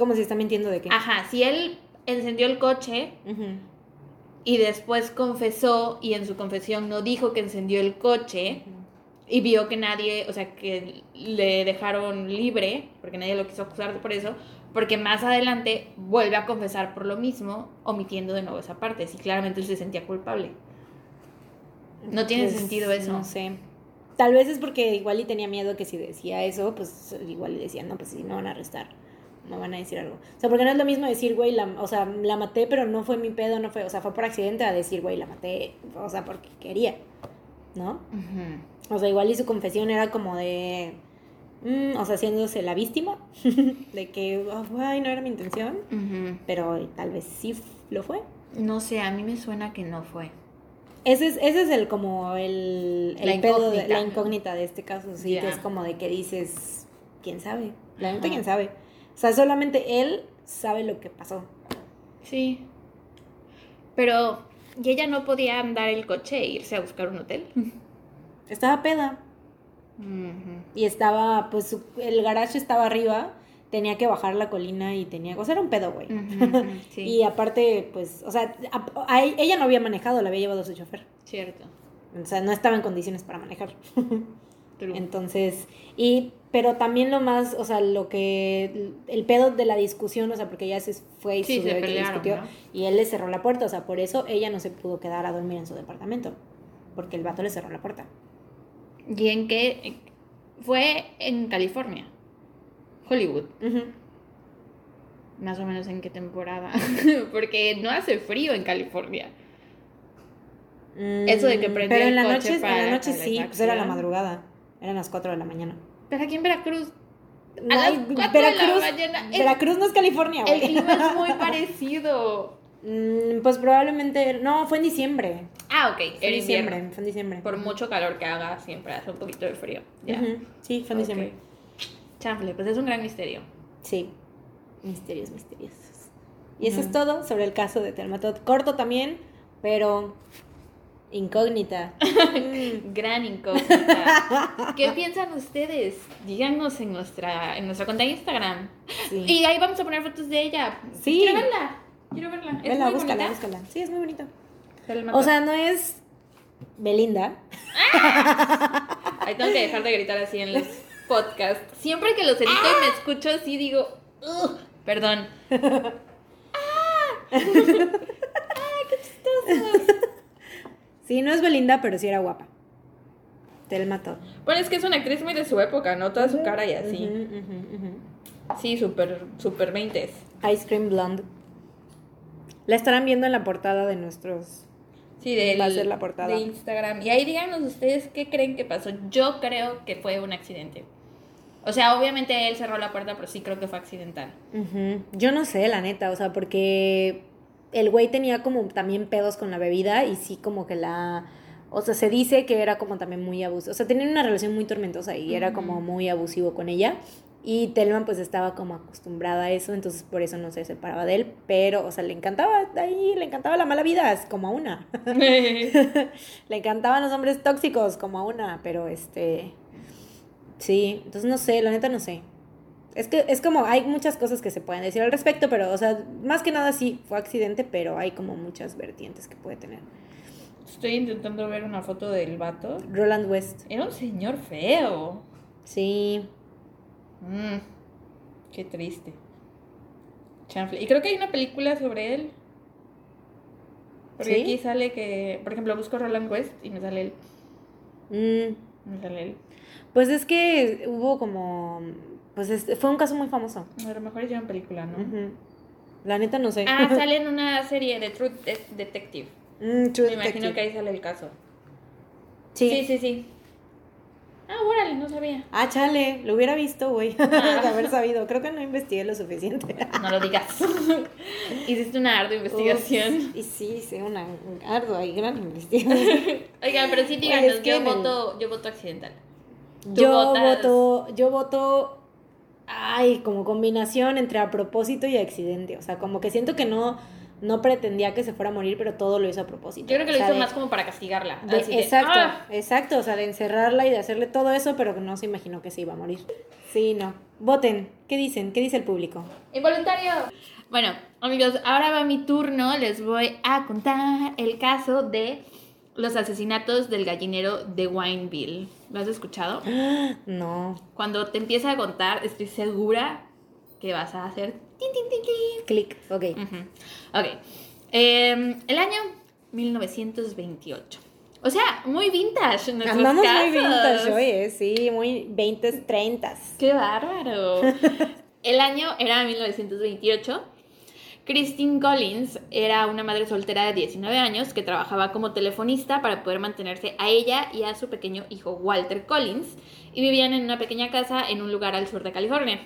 Como si está mintiendo de que. Ajá, si él encendió el coche y después confesó y en su confesión no dijo que encendió el coche y vio que nadie, o sea, que le dejaron libre, porque nadie lo quiso acusar por eso, porque más adelante vuelve a confesar por lo mismo, omitiendo de nuevo esa parte, si claramente él se sentía culpable. No tiene Pues, sentido eso. No sé. Tal vez es porque igual y tenía miedo que si decía eso, pues igual le decían, no, pues sí, me van a arrestar. Me van a decir algo. O sea, porque no es lo mismo decir, güey, la, o sea, la maté, pero no fue mi pedo, no fue, o sea, fue por accidente a decir, güey, la maté, o sea, porque quería, ¿no? O sea, igual y su confesión era como de, mm, o sea, haciéndose la víctima, de que, oh, ay, no era mi intención, pero tal vez sí lo fue. No sé, a mí me suena que no fue. Ese es, ese es el como el, el La pedo de- la incógnita de este caso, sí, que es como de que dices, quién sabe, la neta quién sabe. O sea, solamente él sabe lo que pasó. Sí. Pero, ¿y ella no podía andar el coche e irse a buscar un hotel? Estaba peda y estaba, pues su- el garage estaba arriba, tenía que bajar la colina y tenía, o sea, era un pedo, güey. Sí. Y aparte, pues, o sea, a- a- ella no había manejado, la había llevado su chofer. Cierto. O sea, no estaba en condiciones para manejar. True. Entonces, y, pero también lo más, o sea, lo que, el pedo de la discusión, o sea, porque ella se fue y Sí, se pelearon, discutió, ¿no? y él le cerró la puerta, o sea, por eso ella no se pudo quedar a dormir en su departamento, porque el vato le cerró la puerta. ¿Y en qué? Fue en California. Hollywood. Más o menos en qué temporada. Porque no hace frío en California. Eso de que Mm, prendió Pero en el la coche noche, en la noche sí, pues era la madrugada, eran las 4 de la mañana. Pero aquí en Veracruz. A las de la mañana. Veracruz no es California, El clima es muy parecido. Mm, pues probablemente, no, fue en diciembre. Ah, ok. Fue en diciembre, invierno. fue en diciembre. Por mucho calor que haga, siempre hace un poquito de frío. Ya. Sí, fue en diciembre. Chanfle, pues es un gran misterio. Sí, misterios misteriosos. Y eso es todo sobre el caso de Telma. Corto también, pero incógnita. Gran incógnita. ¿Qué piensan ustedes? Díganos en nuestra, en nuestra cuenta de Instagram. Sí. Y ahí vamos a poner fotos de ella. Sí. Quiero verla. Quiero verla. Es Vela, muy búscala, bonita. búscala. Sí, es muy bonito. Telma O sea, no es Belinda. Ahí tengo que dejar de gritar así en los podcasts. Siempre que los edito y me escucho así digo, "Ugh", perdón. Sí, no es Belinda, pero sí era guapa. Telma Todd. Bueno, es que es una actriz muy de su época, ¿no? Toda su cara y así. Sí, súper, súper 20 Ice Cream Blonde. La estarán viendo en la portada de nuestros. Sí, de, Va a ser la portada. de Instagram. Y ahí díganos ustedes qué creen que pasó. Yo creo que fue un accidente. O sea, obviamente él cerró la puerta, pero sí creo que fue accidental. Yo no sé, la neta, o sea, porque el güey tenía como también pedos con la bebida y sí como que la... O sea, se dice que era como también muy abusivo. O sea, tenían una relación muy tormentosa y era como muy abusivo con ella. Y Telman pues estaba como acostumbrada a eso, entonces por eso no se separaba de él. Pero, o sea, le encantaba ahí, le encantaba la mala vida, es como a una. le encantaban los hombres tóxicos, como a una, pero este... Sí, entonces no sé, la neta no sé. Es que es como, hay muchas cosas que se pueden decir al respecto, pero, o sea, más que nada sí, fue accidente, pero hay como muchas vertientes que puede tener. Estoy intentando ver una foto del vato. Roland West, Era un señor feo. sí. Mm, qué triste. Chanfle. Y creo que hay una película sobre él. Porque ¿Sí? aquí sale que, por ejemplo, busco Roland West y me sale él. Mm, Me sale él. pues es que hubo como, pues es- fue un caso muy famoso. A lo mejor hicieron película, ¿no? La neta no sé. Ah, sale en una serie de True De- Detective. Mm, True Me imagino que ahí sale el caso. Sí. Sí, sí, sí. Ah, órale, no sabía. Ah, chale, lo hubiera visto, güey, Ah. de haber sabido. Creo que no investigué lo suficiente. No lo digas. Hiciste una ardua investigación. Ups, Y sí, hice una ardua y gran investigación. Oigan, pero sí Oye, díganos, es que yo el- voto, yo voto accidental. Yo votas- voto, yo voto, ay, como combinación entre a propósito y accidente. O sea, como que siento que no, no pretendía que se fuera a morir, pero todo lo hizo a propósito. Yo creo que O lo sea, hizo de- más como para castigarla. de- así de, exacto, "Ah". exacto, o sea, de encerrarla y de hacerle todo eso, pero no se imaginó que se iba a morir. Sí, no. Voten, ¿qué dicen? ¿Qué dice el público? Involuntario. Bueno, amigos, ahora va mi turno. Les voy a contar el caso de los asesinatos del gallinero de Wineville. ¿Lo has escuchado? No. Cuando te empiece a contar, estoy segura que vas a hacer tin, tin, tin, tin. Clic, ok. Ujú. Ok. Eh, el año 1928. O sea, muy vintage. Andamos muy vintage hoy, ¿eh? Sí, muy 20, 30. ¡Qué bárbaro! El año era 1928. Christine Collins era una madre soltera de 19 años que trabajaba como telefonista para poder mantenerse a ella y a su pequeño hijo Walter Collins y vivían en una pequeña casa en un lugar al sur de California.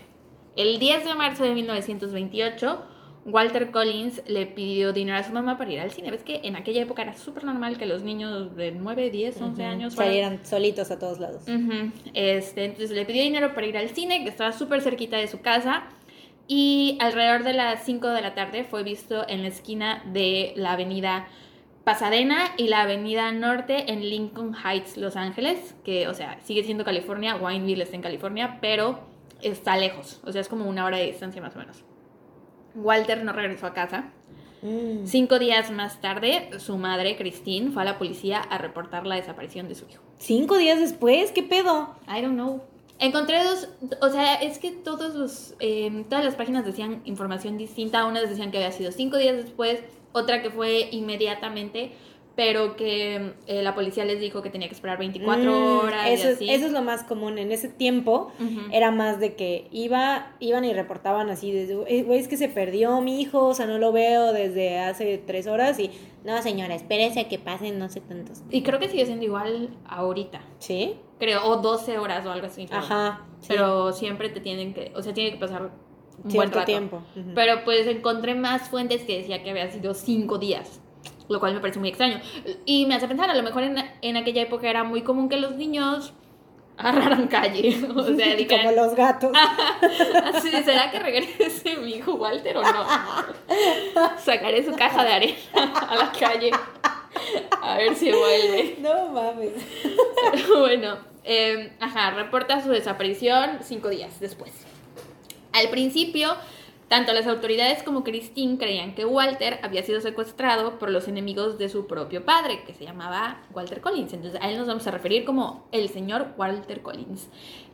El 10 de marzo de 1928, Walter Collins le pidió dinero a su mamá para ir al cine. Ves que en aquella época era súper normal que los niños de 9, 10, 11 Ujú. años fueran- Salieran solitos a todos lados. Ujú. Este, entonces le pidió dinero para ir al cine, que estaba súper cerquita de su casa. Y alrededor de las 5 de la tarde fue visto en la esquina de la avenida Pasadena y la avenida Norte en Lincoln Heights, Los Ángeles, que, o sea, sigue siendo California, Wineville está en California, pero está lejos, o sea, es como una hora de distancia más o menos. Walter no regresó a casa. Mm. Cinco días más tarde, su madre, Christine, fue a la policía a reportar la desaparición de su hijo. Cinco días después, ¿qué pedo? I don't know. Encontré dos, o sea, es que todos los, eh, todas las páginas decían información distinta. Unas decían que había sido cinco días después, otra que fue inmediatamente, pero que eh, la policía les dijo que tenía que esperar 24 Mm, horas. Eso, y es, eso es lo más común. En ese tiempo era más de que iba, iban y reportaban así, de, "Eh, güey, es que se perdió mi hijo, o sea, no lo veo desde hace tres horas y, no señora, espérese a que pasen no sé tantos. Y creo que sigue siendo igual ahorita, ¿Sí? creo, o 12 horas o algo así. Ajá. sí. Pero siempre te tienen que, o sea, tiene que pasar un buen Cierto rato. tiempo. Pero pues encontré más fuentes que decía que había sido cinco días, lo cual me parece muy extraño. Y me hace pensar, a lo mejor en, en aquella época era muy común que los niños agarraran calle. O sea, Como los gatos. así, ¿será que regrese mi hijo Walter o no? Sacaré su caja de arena a la calle a ver si vuelve. No mames. bueno, eh, ajá, reporta su desaparición cinco días después. Al principio, tanto las autoridades como Christine creían que Walter había sido secuestrado por los enemigos de su propio padre, que se llamaba Walter Collins. Entonces, a él nos vamos a referir como el señor Walter Collins.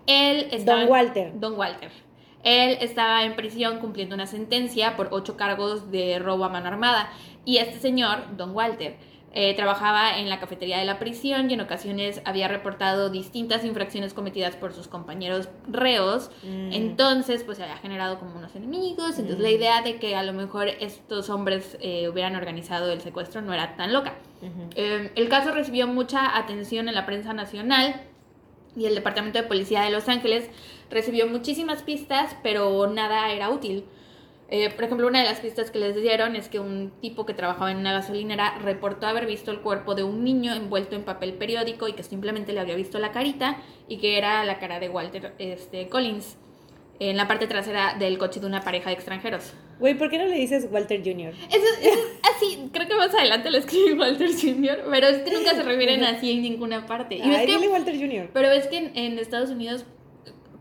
Él estaba Don Walter. Don Walter. Él estaba en prisión cumpliendo una sentencia por ocho cargos de robo a mano armada. Y este señor, Don Walter, eh, trabajaba en la cafetería de la prisión y en ocasiones había reportado distintas infracciones cometidas por sus compañeros reos. Mm. Entonces, pues se había generado como unos enemigos. Entonces, la idea de que a lo mejor estos hombres eh, hubieran organizado el secuestro no era tan loca. Eh, el caso recibió mucha atención en la prensa nacional y el Departamento de Policía de Los Ángeles recibió muchísimas pistas, pero nada era útil. Eh, por ejemplo, una de las pistas que les dieron es que un tipo que trabajaba en una gasolinera reportó haber visto el cuerpo de un niño envuelto en papel periódico y que simplemente le había visto la carita y que era la cara de Walter este, Collins en la parte trasera del coche de una pareja de extranjeros. Güey, ¿por qué no le dices Walter Jr.? Eso, eso es así, creo que más adelante lo escribí Walter Jr., pero es que nunca se refieren así en ninguna parte. Y Ay, que- dile Walter Jr. pero es que en, en Estados Unidos,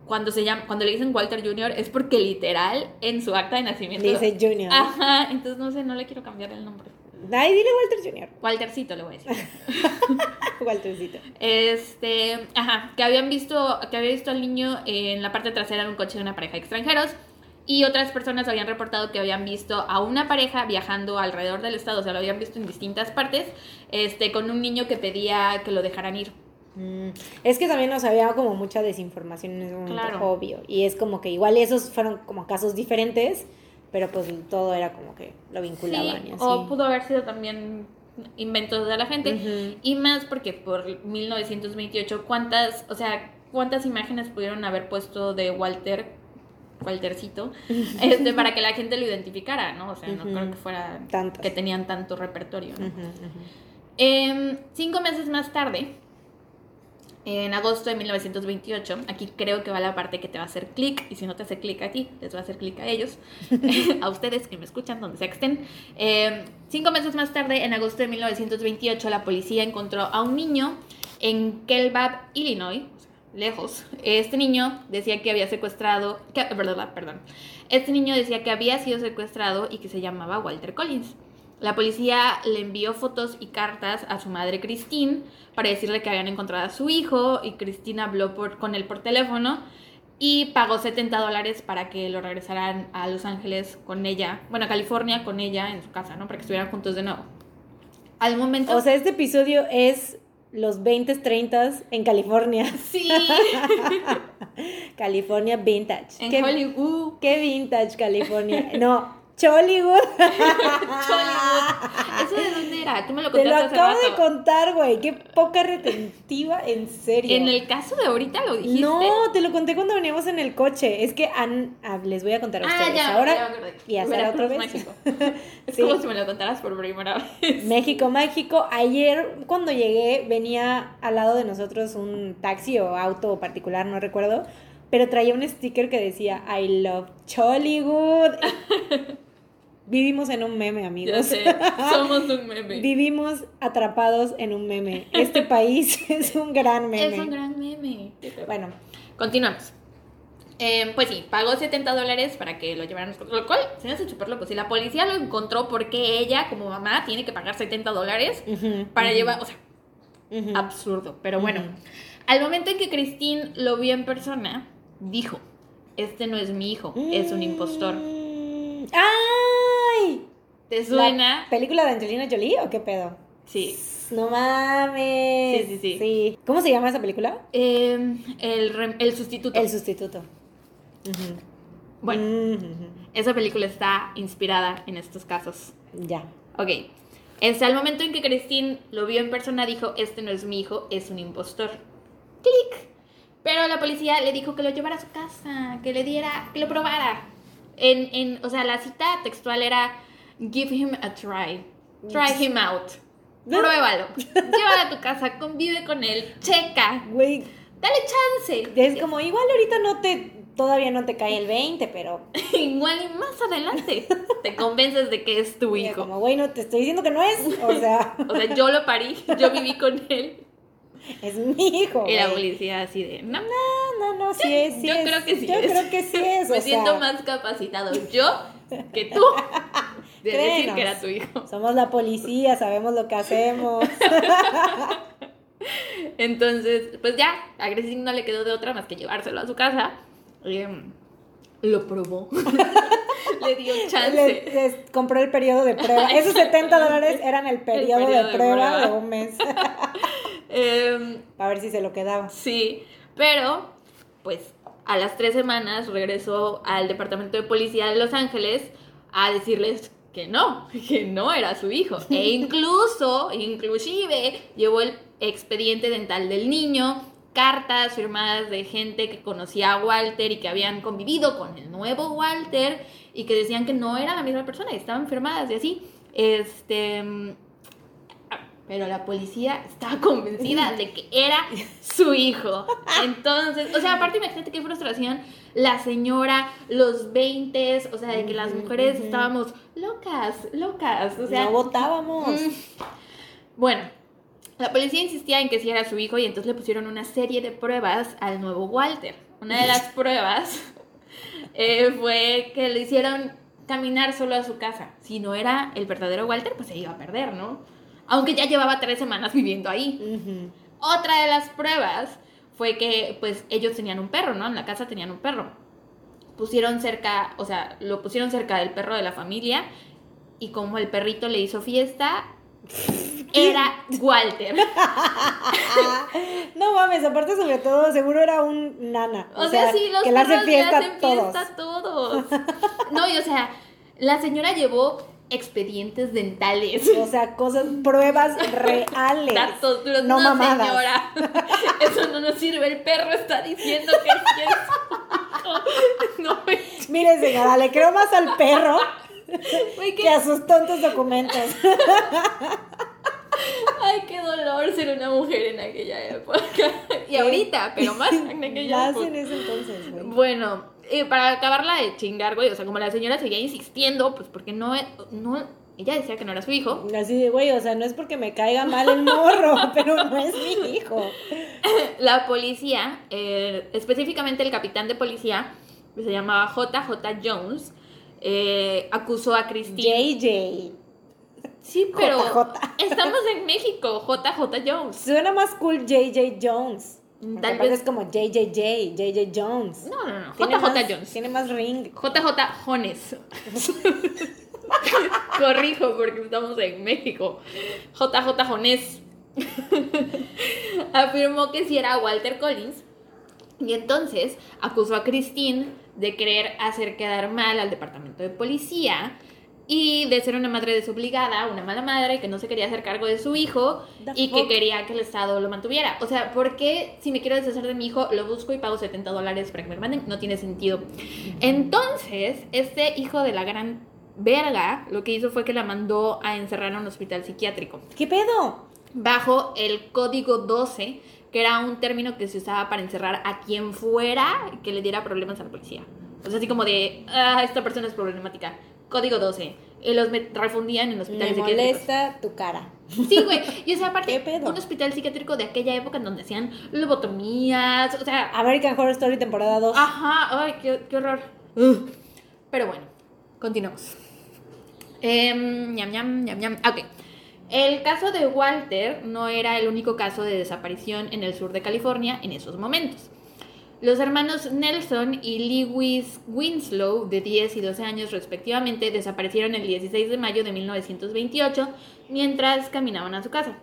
cuando, se llama, cuando le dicen Walter Jr., es porque literal en su acta de nacimiento. Dice Junior. Ajá, entonces no sé, no le quiero cambiar el nombre. Ay, dile Walter Jr. Waltercito le voy a decir. Waltercito. Este, ajá, que habían visto, que había visto al niño en la parte trasera de un coche de una pareja de extranjeros. Y otras personas habían reportado que habían visto a una pareja viajando alrededor del estado, o sea, lo habían visto en distintas partes, este, con un niño que pedía que lo dejaran ir. Mm, Es que también nos había como mucha desinformación en ese momento, Claro. obvio. Y es como que igual esos fueron como casos diferentes, pero pues todo era como que lo vinculaban y Sí, así. o pudo haber sido también inventos de la gente. Y más porque por 1928, ¿cuántas, o sea, cuántas imágenes pudieron haber puesto de Walter, Waltercito, este, para que la gente lo identificara, ¿no? O sea, no creo que fuera Tantas. que tenían tanto repertorio, ¿no? Em, cinco meses más tarde, en agosto de 1928. Aquí creo que va la parte que te va a hacer clic, y si no te hace clic a ti, les va a hacer clic a ellos, a ustedes que me escuchan, donde sea que estén. Eh, cinco meses más tarde, en agosto de 1928, la policía encontró a un niño en Kelbab, Illinois, lejos. Este niño decía que había secuestrado, que, perdón, perdón. Este niño decía que había sido secuestrado y que se llamaba Walter Collins. La policía le envió fotos y cartas a su madre Christine para decirle que habían encontrado a su hijo y Christine habló por, con él por teléfono y pagó 70 dólares para que lo regresaran a Los Ángeles con ella, bueno, a California con ella en su casa, ¿no? Para que estuvieran juntos de nuevo. Al momento... O sea, este episodio es los 20 30 en California. Sí. California Vintage. En ¿Qué, Hollywood. Qué vintage California. No, Chollywood. Chollywood. ¿Eso de dónde era? Tú me lo Te contaste lo hace acabo de contar, güey. Qué poca retentiva, en serio. En el caso de ahorita lo dijiste. No, te lo conté cuando veníamos en el coche. Es que han- ah, les voy a contar a Ah, ustedes ya, ahora. y a Sara otra vez. México. Es Sí. como si me lo contaras por primera vez. México mágico. Ayer cuando llegué venía al lado de nosotros un taxi o auto particular, no recuerdo, pero traía un sticker que decía I love Chollywood. Vivimos en un meme, Ya amigos. sé, somos un meme. Vivimos atrapados en un meme. Este país es un gran meme. Es un gran meme. Bueno, Continuamos. Eh, pues sí, pagó 70 dólares para que lo llevaran Lo cual se me hace súper loco. Si la policía lo encontró, ¿por qué ella, como mamá, tiene que pagar 70 dólares para llevar. O sea, absurdo. Pero bueno, al momento en que Christine lo vio en persona, dijo: Este no es mi hijo, es un impostor. Mm, ¡Ay! ¿Te suena? ¿La película de Angelina Jolie o qué pedo? Sí. No mames. Sí, sí, sí. ¿Cómo se llama esa película? Eh, el, el sustituto. El sustituto. Bueno, esa película está inspirada en estos casos. Ya. Ok. Este, al momento en que Christine lo vio en persona, dijo, este no es mi hijo, es un impostor. Clic. Pero la policía le dijo que lo llevara a su casa, que le diera, que lo probara. En, en, o sea, la cita textual era, give him a try. Try him out. Pruébalo. Llévalo a tu casa, convive con él, checa, Güey, dale chance. es como igual ahorita no te todavía no te cae el 20, pero Igual y más adelante te convences de que es tu Mira, hijo. como güey, no te estoy diciendo que no es, o sea, O sea, yo lo parí, yo viví con él. es mi hijo. Y la policía así de, no, No, no, no, sí es, sí yo es. creo que sí Yo es. creo que sí es, Me siento sea, más capacitado yo que tú de decir que era tu hijo. Somos la policía, sabemos lo que hacemos. Entonces, pues ya, a Christine no le quedó de otra más que llevárselo a su casa. Y, mm, lo probó. le dio chance. Les, les compró el periodo de prueba. Esos 70 dólares eran el periodo, periodo de, de prueba prueba. de un mes. Em, A ver si se lo quedaba. Sí, pero pues a las tres semanas regresó al departamento de policía de Los Ángeles a decirles que no, que no era su hijo. E incluso, inclusive, llevó el expediente dental del niño, cartas firmadas de gente que conocía a Walter y que habían convivido con el nuevo Walter y que decían que no era la misma persona y estaban firmadas y así. Este, pero la policía estaba convencida de que era su hijo. Entonces, o sea, aparte imagínate qué frustración la señora, los 20, o sea, de que las mujeres estábamos locas, locas, o sea, no votábamos. bueno, la policía insistía en que sí era su hijo y entonces le pusieron una serie de pruebas al nuevo Walter. Una de las pruebas eh, fue que le hicieron caminar solo a su casa. Si no era el verdadero Walter, pues se iba a perder, ¿no? Aunque ya llevaba tres semanas viviendo ahí. Otra de las pruebas fue que, pues, ellos tenían un perro, ¿no? En la casa tenían un perro. Pusieron cerca, o sea, lo pusieron cerca del perro de la familia y como el perrito le hizo fiesta, era Walter. No mames, aparte sobre todo, seguro era un nana. O, sea, sí, los que le hace perros fiesta le hacen a todos. fiesta a todos. No, y o sea, la señora llevó expedientes dentales. O sea, cosas, pruebas reales. Datos duros. no No, mamadas. señora. Eso no nos sirve. El perro está diciendo que sí es. No, güey. Mire, señora, le creo más al perro que a sus tontos documentos. Ay, qué dolor ser una mujer en aquella época. Y ahorita, pero más en aquella Más época. en ese entonces, güey. Bueno, eh, para acabarla de chingar, güey, o sea, como la señora seguía insistiendo, pues porque no, no, ella decía que no era su hijo. Así de, güey, o sea, no es porque me caiga mal el morro, pero no es mi hijo. La policía, eh, específicamente el capitán de policía, que se llamaba JJ Jones, eh, acusó a Christine. JJ. Sí, pero JJ. estamos en México, JJ Jones. Suena más cool JJ Jones. Tal vez- es como JJJ, JJ Jones. No, no, no, JJ más- Jones. Tiene más ring. JJ Jones. Corrijo porque estamos en México. JJ Jones afirmó que sí era Walter Collins y entonces acusó a Christine de querer hacer quedar mal al departamento de policía y de ser una madre desobligada, una mala madre que no se quería hacer cargo de su hijo The y que quería que el Estado lo mantuviera. O sea, ¿por qué si me quiero deshacer de mi hijo lo busco y pago 70 dólares para que me manden? No tiene sentido. Entonces, este hijo de la gran verga lo que hizo fue que la mandó a encerrar a un hospital psiquiátrico ¿Qué pedo? bajo el código 12, que era un término que se usaba para encerrar a quien fuera que le diera problemas a la policía. O sea, así como de, ah, esta persona es problemática. Código 12. Y los met- refundían en Me hospitales psiquiátricos. molesta tu cara. Sí, güey. Y o sea, aparte, un hospital psiquiátrico de aquella época en donde hacían lobotomías, o sea, American Horror Story temporada 2. Ajá, ay, qué, qué horror. Pero bueno, continuamos. Em, ñam, ñam, ñam, ñam. Ok. El caso de Walter no era el único caso de desaparición en el sur de California en esos momentos. Los hermanos Nelson y Lewis Winslow, de 10 y 12 años respectivamente, desaparecieron el 16 de mayo de 1928 mientras caminaban a su casa.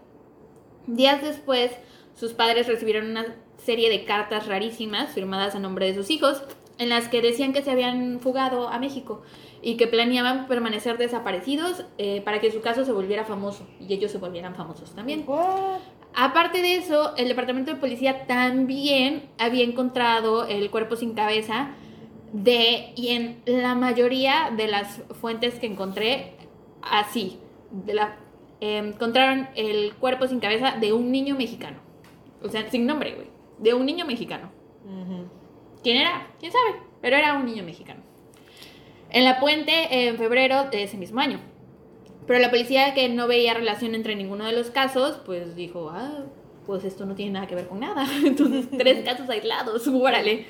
Días después, sus padres recibieron una serie de cartas rarísimas firmadas a nombre de sus hijos, en las que decían que se habían fugado a México y que planeaban permanecer desaparecidos eh, para que su caso se volviera famoso y ellos se volvieran famosos también. Aparte de eso, el departamento de policía también había encontrado el cuerpo sin cabeza de, y en la mayoría de las fuentes que encontré, así, de la, eh, encontraron el cuerpo sin cabeza de un niño mexicano. O sea, sin nombre, güey. De un niño mexicano. ¿Quién era? ¿Quién sabe? Pero era un niño mexicano. En la puente en febrero de ese mismo año. Pero la policía que no veía relación entre ninguno de los casos, pues dijo, ah, pues esto no tiene nada que ver con nada. Entonces, tres casos aislados, órale.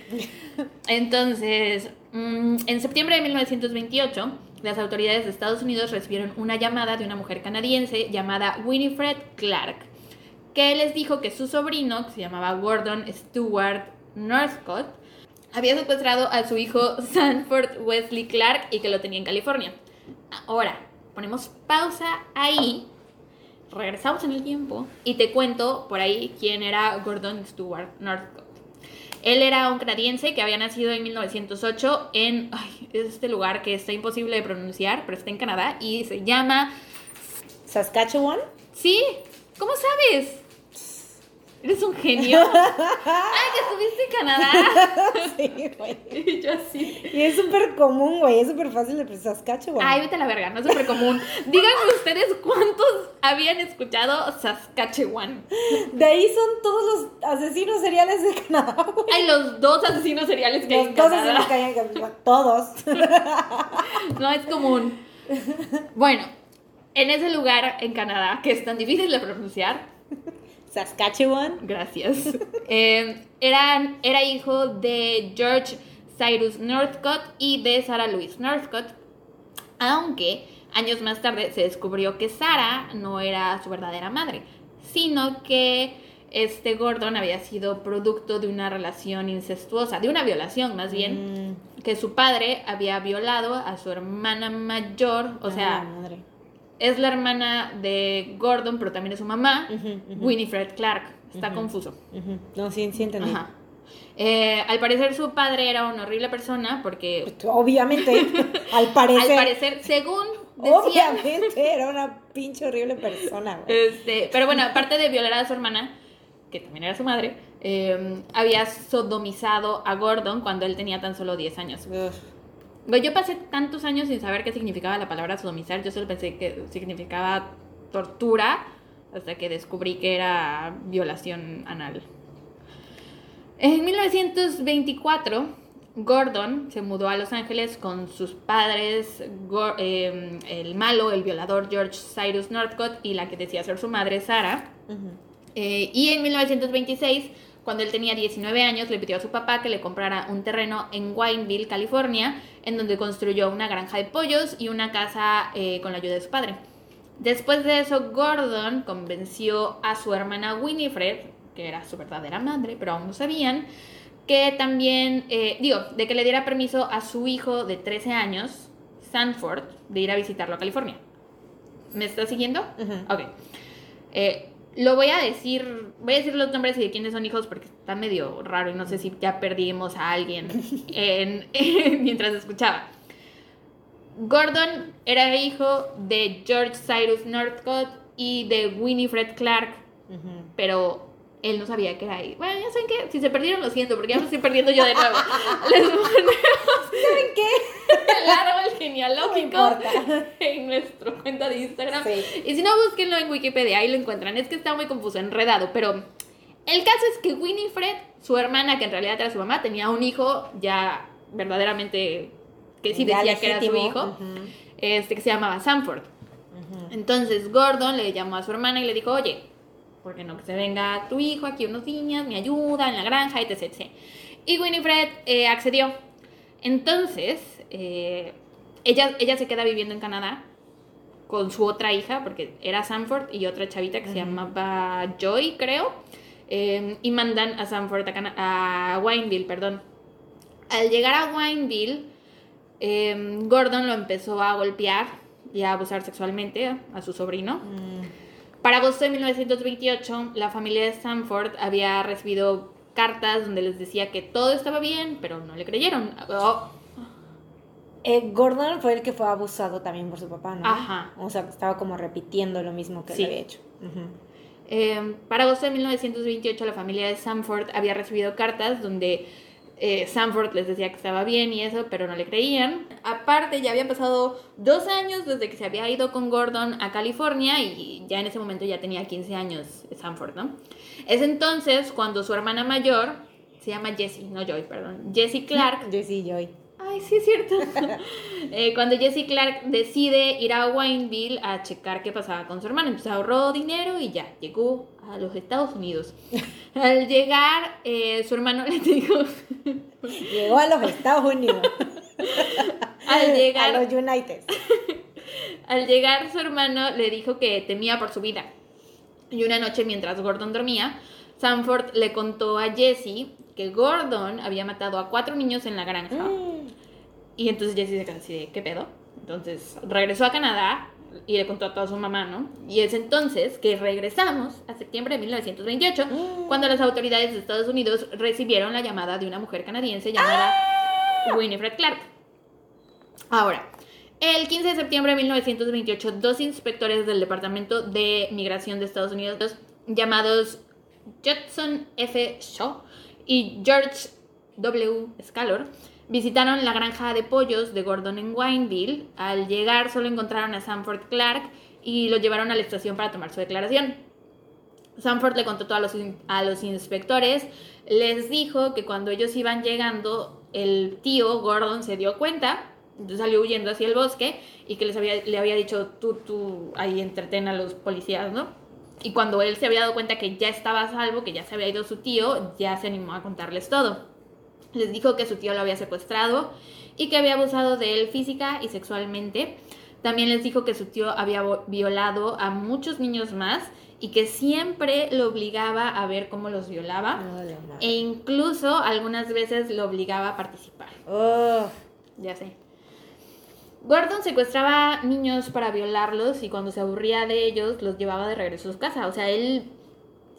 Entonces, mm, en septiembre de 1928, las autoridades de Estados Unidos recibieron una llamada de una mujer canadiense llamada Winifred Clark, que les dijo que su sobrino, que se llamaba Gordon Stewart Northcott, había secuestrado a su hijo Sanford Wesley Clark y que lo tenía en California. Ahora, ponemos pausa ahí, regresamos en el tiempo y te cuento por ahí quién era Gordon Stewart Northcott. Él era un canadiense que había nacido en 1908 en ay, este lugar que está imposible de pronunciar, pero está en Canadá y se llama... Saskatchewan. ¿Sí? ¿Cómo sabes? Eres un genio. ¡Ay, que estuviste en Canadá! Sí, güey. Y yo así. Y es súper común, güey. Es súper fácil de Saskatchewan. Ay, vete a la verga, no es súper común. Díganme ustedes cuántos habían escuchado Saskatchewan. De ahí son todos los asesinos seriales de Canadá, güey. Hay los dos asesinos seriales que hay Los en dos asesinos que hay en Canadá. Todos. No es común. Bueno, en ese lugar en Canadá, que es tan difícil de pronunciar, Saskatchewan. Gracias. Eh, eran, era hijo de George Cyrus Northcott y de Sarah Louise Northcott, aunque años más tarde se descubrió que Sarah no era su verdadera madre, sino que este Gordon había sido producto de una relación incestuosa, de una violación más bien, Mm, que su padre había violado a su hermana mayor, o sea, madre. Es la hermana de Gordon, pero también es su mamá, Winifred Clark. Está confuso. No, sí, sí entendí. Ajá. Eh, al parecer su padre era una horrible persona porque, Obviamente, al parecer. al parecer, según decían, Obviamente era una pinche horrible persona, güey. este, pero bueno, aparte de violar a su hermana, que también era su madre, eh, había sodomizado a Gordon cuando él tenía tan solo 10 años. Uf. Güey, Yo pasé tantos años sin saber qué significaba la palabra sodomizar, yo solo pensé que significaba tortura, hasta que descubrí que era violación anal. En 1924, Gordon se mudó a Los Ángeles con sus padres, eh, el malo, el violador George Cyrus Northcott y la que decía ser su madre, Sarah. Eh, y en 1926, cuando él tenía 19 años, le pidió a su papá que le comprara un terreno en Wineville, California, en donde construyó una granja de pollos y una casa eh, con la ayuda de su padre. Después de eso, Gordon convenció a su hermana Winifred, que era su verdadera madre, pero aún no sabían, que también, eh, digo, de que le diera permiso a su hijo de 13 años, Sanford, de ir a visitarlo a California. ¿Me estás siguiendo? Ok. Eh, lo voy a decir, voy a decir los nombres y de quiénes son hijos porque está medio raro y no sé si ya perdimos a alguien mientras escuchaba. Gordon era hijo de George Cyrus Northcott y de Winifred Clark, pero él no sabía que era ahí. Bueno, ya saben que si se perdieron, lo siento, porque ya me estoy perdiendo yo de nuevo. Les ¿Saben qué? el árbol genealógico en nuestra cuenta de Instagram. Y si no, búsquenlo en Wikipedia, ahí lo encuentran. Es que está muy confuso, enredado, pero el caso es que Winifred, su hermana, que en realidad era su mamá, tenía un hijo ya verdaderamente que sí decía que era su hijo, este, que se llamaba Sanford. Entonces Gordon le llamó a su hermana y le dijo, oye, porque no que se venga tu hijo aquí unos niños, me ayuda en la granja, etc. etc. Y Winifred eh, accedió. Entonces, eh, ella, ella se queda viviendo en Canadá con su otra hija, porque era Sanford y otra chavita que se llamaba Joy, creo. Em, y mandan a Sanford a, a Wineville, perdón. Al llegar a Wineville, em, Gordon lo empezó a golpear y a abusar sexualmente a, su sobrino. Mm. Para agosto de 1928, la familia de Sanford había recibido cartas donde les decía que todo estaba bien, pero no le creyeron. Oh. Eh, Gordon fue el que fue abusado también por su papá, ¿no? Ajá. O sea, estaba como repitiendo lo mismo que él había hecho. Eh, para agosto de 1928, la familia de Sanford había recibido cartas donde eh, Sanford les decía que estaba bien y eso, pero no le creían. Aparte, ya habían pasado dos años desde que se había ido con Gordon a California y ya en ese momento ya tenía 15 años Sanford, ¿no? Es entonces cuando su hermana mayor, se llama Jessie, no Joy, perdón, Jessie Clark. Jessie Joy. Ay, sí es cierto. Eh, cuando Jessie Clark decide ir a Wineville a checar qué pasaba con su hermana, entonces ahorró dinero y ya, llegó a los Estados Unidos. Al llegar, eh, su hermano le dijo... Llegó a los Estados Unidos. Al llegar... A los United. Al llegar, su hermano le dijo que temía por su vida. Y una noche, mientras Gordon dormía, Sanford le contó a Jesse que Gordon había matado a cuatro niños en la granja. Mm. Y entonces Jesse se quedó así de, ¿qué pedo? Entonces regresó a Canadá y le contó a toda su mamá, ¿no? Y es entonces que regresamos a septiembre de 1928, mm. cuando las autoridades de Estados Unidos recibieron la llamada de una mujer canadiense llamada ah. Winifred Clark. Ahora, el 15 de septiembre de 1928, dos inspectores del Departamento de Migración de Estados Unidos, llamados Judson F. Shaw y George W. Scalor, Visitaron la granja de pollos de Gordon en Wineville. Al llegar solo encontraron a Sanford Clark y lo llevaron a la estación para tomar su declaración. Sanford le contó todo a los, a los inspectores, les dijo que cuando ellos iban llegando, el tío Gordon se dio cuenta, salió huyendo hacia el bosque y que les había, le había dicho, tú, tú ahí entretén a los policías, ¿no? Y cuando él se había dado cuenta que ya estaba a salvo, que ya se había ido su tío, ya se animó a contarles todo. Les dijo que su tío lo había secuestrado y que había abusado de él física y sexualmente. También les dijo que su tío había violado a muchos niños más y que siempre lo obligaba a ver cómo los violaba. e incluso algunas veces lo obligaba a participar. Oh. Ya sé. Gordon secuestraba niños para violarlos y cuando se aburría de ellos los llevaba de regreso a su casa. O sea, él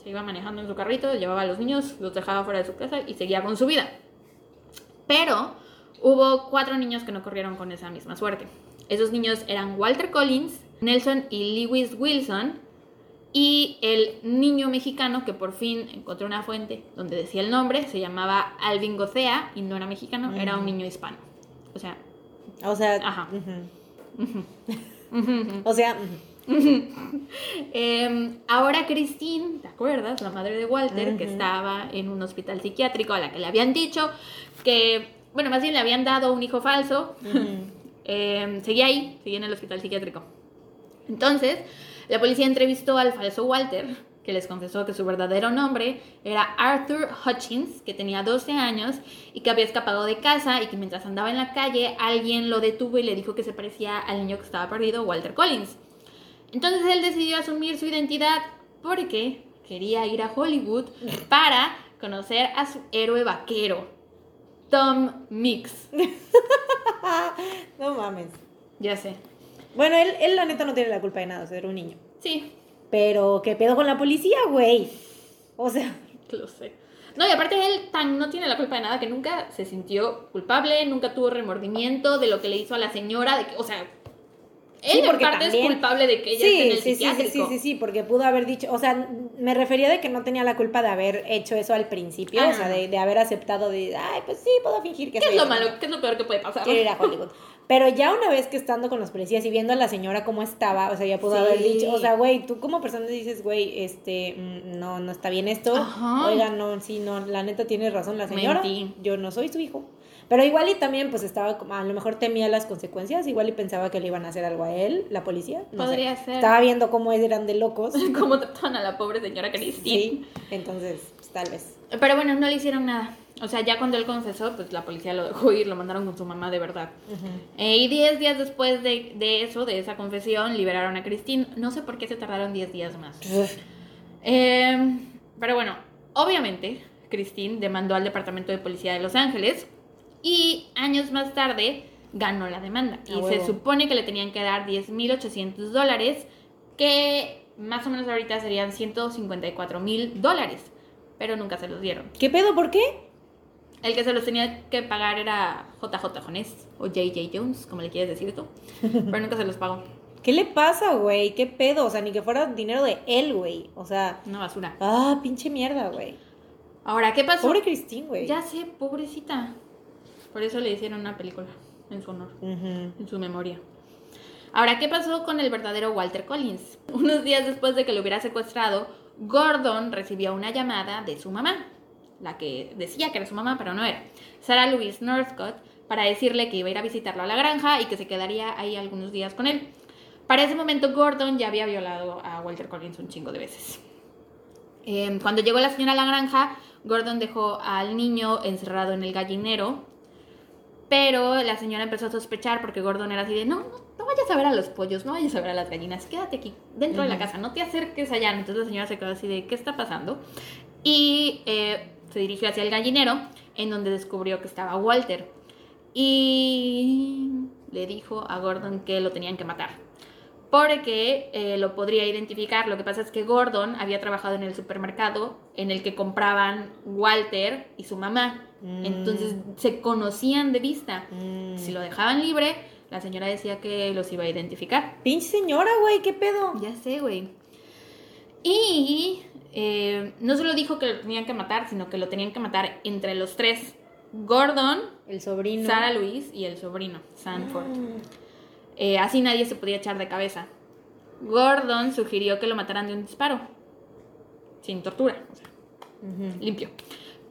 se iba manejando en su carrito, llevaba a los niños, los dejaba fuera de su casa y seguía con su vida. Pero hubo cuatro niños que no corrieron con esa misma suerte. Esos niños eran Walter Collins, Nelson y Lewis Wilson, y el niño mexicano que por fin encontró una fuente donde decía el nombre, se llamaba Alvin Gocea y no era mexicano, era un niño hispano. O sea. O sea. Ajá. o sea. Em, ahora Christine, ¿te acuerdas? La madre de Walter, que estaba en un hospital psiquiátrico a la que le habían dicho que, bueno, más bien le habían dado un hijo falso. Em, seguía ahí, seguía en el hospital psiquiátrico. Entonces, la policía entrevistó al falso Walter, que les confesó que su verdadero nombre era Arthur Hutchins, que tenía 12 años y que había escapado de casa y que mientras andaba en la calle alguien lo detuvo y le dijo que se parecía al niño que estaba perdido, Walter Collins. Entonces él decidió asumir su identidad porque quería ir a Hollywood para conocer a su héroe vaquero, Tom Mix. no mames. Ya sé. Bueno, él, él la neta no tiene la culpa de nada, o sea, era un niño. Sí. Pero, ¿qué pedo con la policía, güey? O sea. Lo sé. No, y aparte él tan no tiene la culpa de nada que nunca se sintió culpable, nunca tuvo remordimiento de lo que le hizo a la señora, de que, o sea, él sí, parte es culpable de que ella sí, en el sí, sí, sí, sí, sí, porque pudo haber dicho, o sea, me refería de que no tenía la culpa de haber hecho eso al principio, o sea, de, de, haber aceptado de, ay, pues sí, puedo fingir que ¿Qué es lo malo? ¿Qué es lo peor que puede pasar? Quiero ir a Hollywood. Pero ya una vez que estando con los policías y viendo a la señora cómo estaba, o sea, ya pudo haber dicho, o sea, güey, tú como persona dices, güey, este, mm, no, no está bien esto. Oiga, no, sí, no, la neta tiene razón la señora. Yo no soy su hijo. Pero igual y también pues estaba como, a lo mejor temía las consecuencias, igual y pensaba que le iban a hacer algo a él, la policía. Podría ser. Estaba viendo cómo eran de locos. cómo trataban a la pobre señora Cristina. Sí, entonces, pues, tal vez. Pero bueno, no le hicieron nada. O sea, ya cuando él confesó, pues la policía lo dejó ir, lo mandaron con su mamá de verdad. Eh, y 10 días después de, de, eso, de esa confesión, liberaron a Christine. No sé por qué se tardaron 10 días más. eh, pero bueno, obviamente, Christine demandó al Departamento de Policía de Los Ángeles y años más tarde ganó la demanda. y se supone que le tenían que dar 10.800 dólares, que más o menos ahorita serían 154 mil dólares. Pero nunca se los dieron. ¿Qué pedo? ¿Por qué? El que se los tenía que pagar era JJ Jones o JJ Jones, como le quieres decir tú. Pero nunca se los pagó. ¿Qué le pasa, güey? ¿Qué pedo? O sea, ni que fuera dinero de él, güey. O sea. Una basura. Ah, pinche mierda, güey. Ahora, ¿qué pasó? Pobre Christine, güey. Ya sé, pobrecita. Por eso le hicieron una película en su honor, en su memoria. Ahora, ¿qué pasó con el verdadero Walter Collins? Unos días después de que lo hubiera secuestrado, Gordon recibió una llamada de su mamá, la que decía que era su mamá, pero no era, Sarah Louise Northcott, para decirle que iba a ir a visitarlo a la granja y que se quedaría ahí algunos días con él. Para ese momento, Gordon ya había violado a Walter Collins un chingo de veces. Em, cuando llegó la señora a la granja, Gordon dejó al niño encerrado en el gallinero pero la señora empezó a sospechar porque Gordon era así de, no, no, vayas a ver a los pollos, no vayas a ver a las gallinas, quédate aquí dentro de la casa, no te acerques allá. Entonces la señora se quedó así de, ¿qué está pasando? Y eh, se dirigió hacia el gallinero, en donde descubrió que estaba Walter. Y le dijo a Gordon que lo tenían que matar porque eh, lo podría identificar. Lo que pasa es que Gordon había trabajado en el supermercado en el que compraban Walter y su mamá. Mm. Entonces se conocían de vista. Mm. Si lo dejaban libre, la señora decía que los iba a identificar. Pinche señora, güey, ¿qué pedo? Ya sé, güey. Y eh, no solo dijo que lo tenían que matar, sino que lo tenían que matar entre los tres. Gordon, el sobrino, Sara Luis y el sobrino, Sanford. Mm. Eh, así nadie se podía echar de cabeza. Gordon sugirió que lo mataran de un disparo. Sin tortura. O sea, limpio.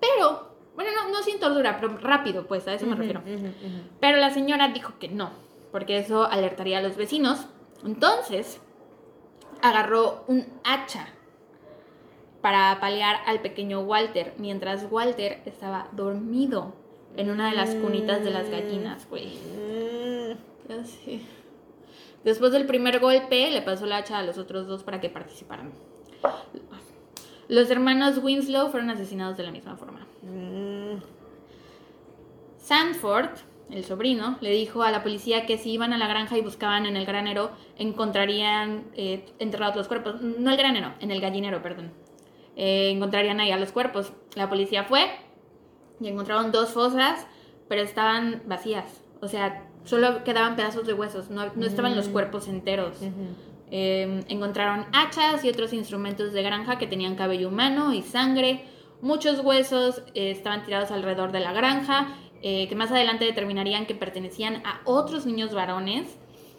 Pero, bueno, no, sin tortura, pero rápido, pues, a eso me refiero. Pero la señora dijo que no, porque eso alertaría a los vecinos. Entonces, agarró un hacha para apalear al pequeño Walter, mientras Walter estaba dormido en una de las cunitas de las gallinas, güey. Así. Después del primer golpe, le pasó la hacha a los otros dos para que participaran. Los hermanos Winslow fueron asesinados de la misma forma. Sanford, el sobrino, le dijo a la policía que si iban a la granja y buscaban en el granero, encontrarían eh, enterrados los cuerpos. No el granero, en el gallinero, perdón. Eh, encontrarían ahí a los cuerpos. La policía fue y encontraron dos fosas, pero estaban vacías. O sea, Solo quedaban pedazos de huesos, no, estaban los mm. cuerpos enteros. Em, encontraron hachas y otros instrumentos de granja que tenían cabello humano y sangre. Muchos huesos eh, estaban tirados alrededor de la granja, eh, que más adelante determinarían que pertenecían a otros niños varones.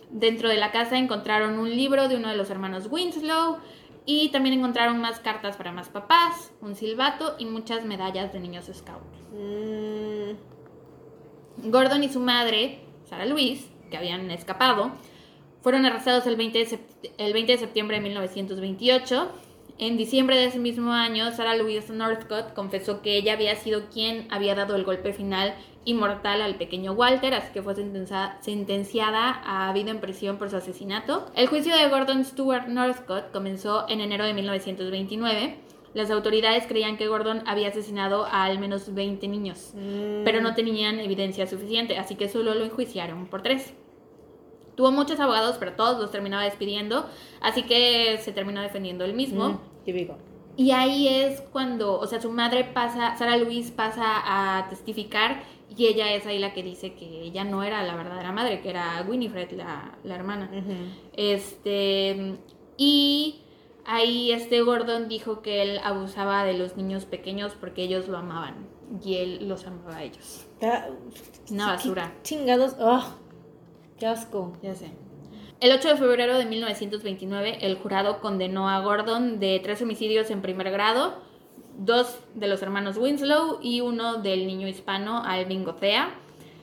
Dentro de la casa encontraron un libro de uno de los hermanos Winslow y también encontraron más cartas para más papás, un silbato y muchas medallas de niños scouts. Mm, Gordon y su madre, Sarah Louise, que habían escapado, fueron arrestados el 20 de, sept- el 20 de septiembre de 1928. En diciembre de ese mismo año, Sarah Louise Northcott confesó que ella había sido quien había dado el golpe final y mortal al pequeño Walter, así que fue sentenciada a vida en prisión por su asesinato. El juicio de Gordon Stewart Northcott comenzó en enero de 1929. Las autoridades creían que Gordon había asesinado a al menos 20 niños mm, pero no tenían evidencia suficiente, así que solo lo enjuiciaron por tres. Tuvo muchos abogados, pero todos los terminaba despidiendo, así que se terminó defendiendo él mismo. mm, típico. Y ahí es cuando, o sea, su madre pasa, Sara Luis pasa a testificar y ella es ahí la que dice que ella no era la verdadera madre, que era Winifred, la, la hermana. Este, y ahí este Gordon dijo que él abusaba de los niños pequeños porque ellos lo amaban y él los amaba a ellos. Ah, Una basura. Chingados. ¡Ah! ¡Qué asco! Ya sé. El 8 de febrero de 1929, el jurado condenó a Gordon de tres homicidios en primer grado, dos de los hermanos Winslow y uno del niño hispano Alvin Gothea.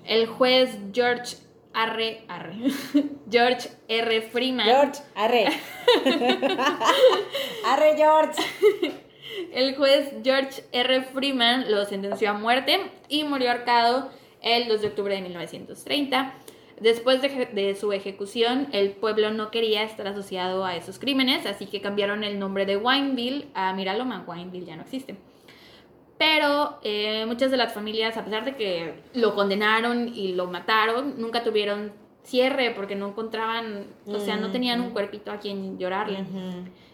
El juez George R. R. George R. Freeman. George, arre. arre, George. El juez George R. Freeman lo sentenció a muerte y murió ahorcado el 2 de octubre de 1930. Después de, de su ejecución, el pueblo no quería estar asociado a esos crímenes, así que cambiaron el nombre de Wineville a Miraloma. Wineville ya no existe. Pero eh, muchas de las familias, a pesar de que lo condenaron y lo mataron, nunca tuvieron cierre porque no encontraban, o sea, no tenían un cuerpito a quien llorarle.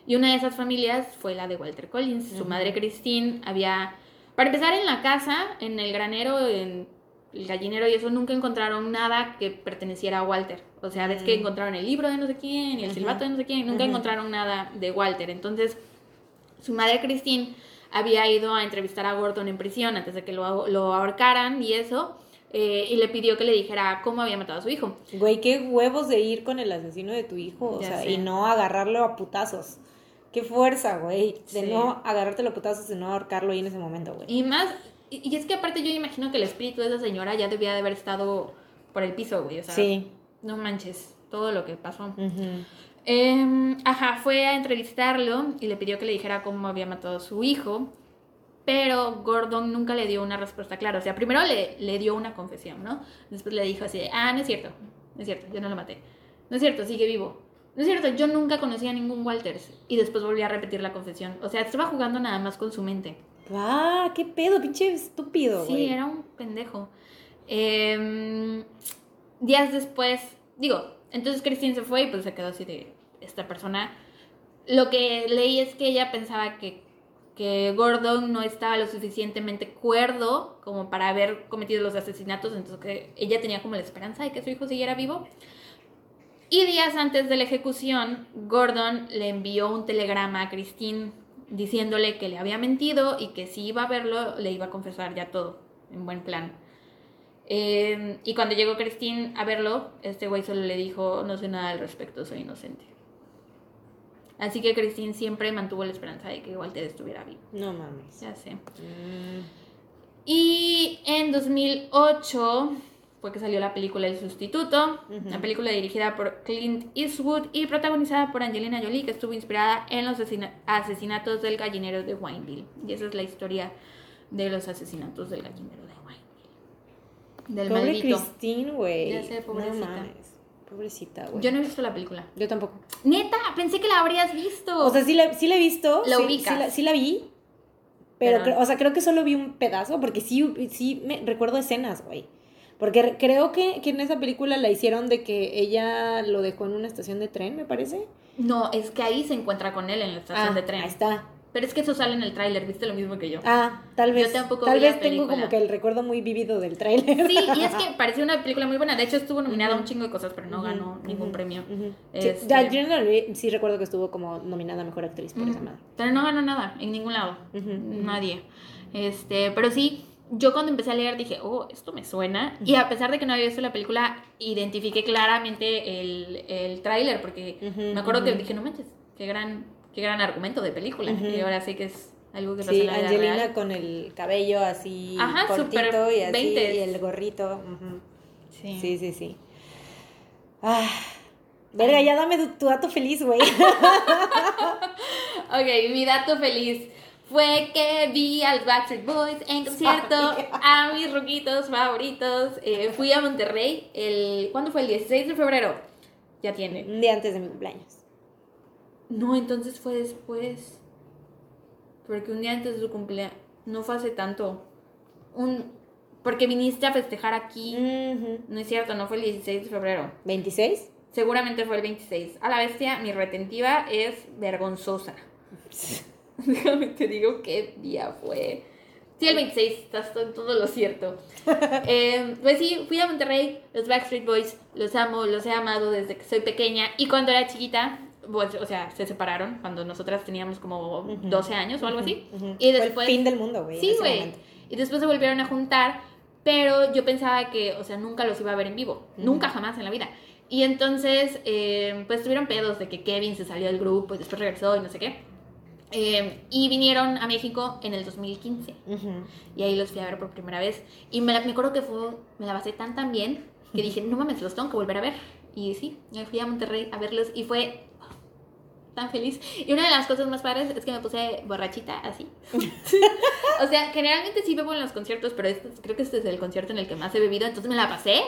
Y una de esas familias fue la de Walter Collins. Su madre Christine había, para empezar en la casa, en el granero, en el gallinero y eso, nunca encontraron nada que perteneciera a Walter. O sea, ves que encontraron el libro de no sé quién y el silbato de no sé quién, nunca encontraron nada de Walter. Entonces, su madre Christine había ido a entrevistar a Gordon en prisión antes de que lo, lo ahorcaran y eso, eh, y le pidió que le dijera cómo había matado a su hijo. Güey, qué huevos de ir con el asesino de tu hijo, o Ya sea, sé. y no agarrarlo a putazos. Qué fuerza, güey, de Sí. no agarrártelo a putazos y no ahorcarlo ahí en ese momento, güey. Y más, y, y es que aparte yo imagino que el espíritu de esa señora ya debía de haber estado por el piso, güey. O sea, Sí. no manches todo lo que pasó. Ujú. Em, ajá, fue a entrevistarlo y le pidió que le dijera cómo había matado a su hijo. Pero Gordon nunca le dio una respuesta clara. O sea, primero le, le dio una confesión, ¿no? Después le dijo así, de, ah, no es cierto, no es cierto, yo no lo maté. No es cierto, sigue vivo. No es cierto, yo nunca conocí a ningún Walters. Y después volvió a repetir la confesión. O sea, estaba jugando nada más con su mente. Ah, qué pedo, pinche estúpido, Sí, era un pendejo. Em, días después, digo, entonces Christine se fue y pues se quedó así de esta persona. Lo que leí es que ella pensaba que, que Gordon no estaba lo suficientemente cuerdo como para haber cometido los asesinatos, entonces que ella tenía como la esperanza de que su hijo siguiera vivo. Y días antes de la ejecución, Gordon le envió un telegrama a Christine diciéndole que le había mentido y que si iba a verlo, le iba a confesar ya todo, en buen plan. Eh, y cuando llegó Christine a verlo, este güey solo le dijo, no sé nada al respecto, soy inocente. Así que Christine siempre mantuvo la esperanza de que Walter estuviera vivo. No mames. Ya sé. Mm, Y en 2008 fue que salió la película El Sustituto, una película dirigida por Clint Eastwood y protagonizada por Angelina Jolie, que estuvo inspirada en los asesina- asesinatos del gallinero de Wineville. Y esa es la historia de los asesinatos del gallinero. Del Pobre maldito. Christine, güey. Ya sé, pobrecita. No mames. Pobrecita, güey. Yo no he visto la película. Yo tampoco. Neta, pensé que la habrías visto. O sea, sí la, sí la he visto. La sí, ubicas. Sí la, sí la vi. Pero, o sea, creo que solo vi un pedazo porque sí, sí me recuerdo escenas, güey. Porque re- creo que, que en esa película la hicieron de que ella lo dejó en una estación de tren, me parece. no, es que ahí se encuentra con él en la estación Ah, de tren. Ahí está. Pero es que eso sale en el tráiler, viste lo mismo que yo. Ah, tal vez. Yo tampoco tal vi la vez tengo como que el recuerdo muy vivido del tráiler. Sí, y es que parecía una película muy buena. De hecho, estuvo nominada a un chingo de cosas, pero no ganó ningún premio. ujú. Sí, Este- ya, yo no la vi, sí recuerdo que estuvo como nominada a mejor actriz por esa madre. Pero no ganó nada, en ningún lado. Nadie. Este, pero sí, yo cuando empecé a leer dije, oh, esto me suena. Y a pesar de que no había visto la película, identifiqué claramente el, el tráiler, porque me acuerdo que dije, no manches, qué gran, qué gran argumento de película. Y ahora sé que es algo que pasa Sí, en la vida Angelina real. con el cabello así Ajá, cortito y así, 20s. y el gorrito. Sí. Sí, sí, sí. Ah, verga, ya dame tu, tu dato feliz, güey. Ok, mi dato feliz fue que vi al Backstreet Boys en concierto a mis ruquitos favoritos. Eh, fui a Monterrey el... ¿Cuándo fue? El 16 de febrero. Ya tiene. Un día antes de mi cumpleaños. No, entonces fue después. Porque un día antes de su cumpleaños. No fue hace tanto. Un... Porque viniste a festejar aquí. No es cierto, no fue el 16 de febrero. ¿26? Seguramente fue el 26. A la bestia, mi retentiva es vergonzosa. Déjame te digo qué día fue. Sí, el 26, estás en todo lo cierto. Eh, pues sí, fui a Monterrey, los Backstreet Boys, los amo, los he amado desde que soy pequeña. Y cuando era chiquita, pues, o sea, se separaron cuando nosotras teníamos como 12 años o algo así. Y Fue después... el fin del mundo, güey. Sí, güey. Y después se volvieron a juntar, pero yo pensaba que, o sea, nunca los iba a ver en vivo. Nunca, jamás en la vida. Y entonces, eh, pues tuvieron pedos de que Kevin se salió del grupo y después regresó y no sé qué. Eh, y vinieron a México en el 2015. Ujú. Y ahí los fui a ver por primera vez. Y me, la- me acuerdo que fue, me la pasé tan tan bien que dije, no mames, los tengo que volver a ver. Y sí, me fui a Monterrey a verlos y fue tan feliz. Y una de las cosas más padres es que me puse borrachita así. o sea, generalmente sí bebo en los conciertos, pero este- creo que este es el concierto en el que más he bebido, entonces me la pasé.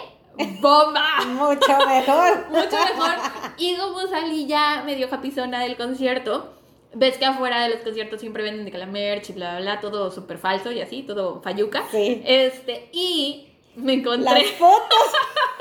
¡Bomba! Mucho mejor. Mucho mejor. Y como salí ya medio capizona del concierto, ves que afuera de los conciertos siempre venden de que la merch y bla, bla, bla, todo súper falso y así, todo falluca. Sí. Este, y me Las encontré. fotos.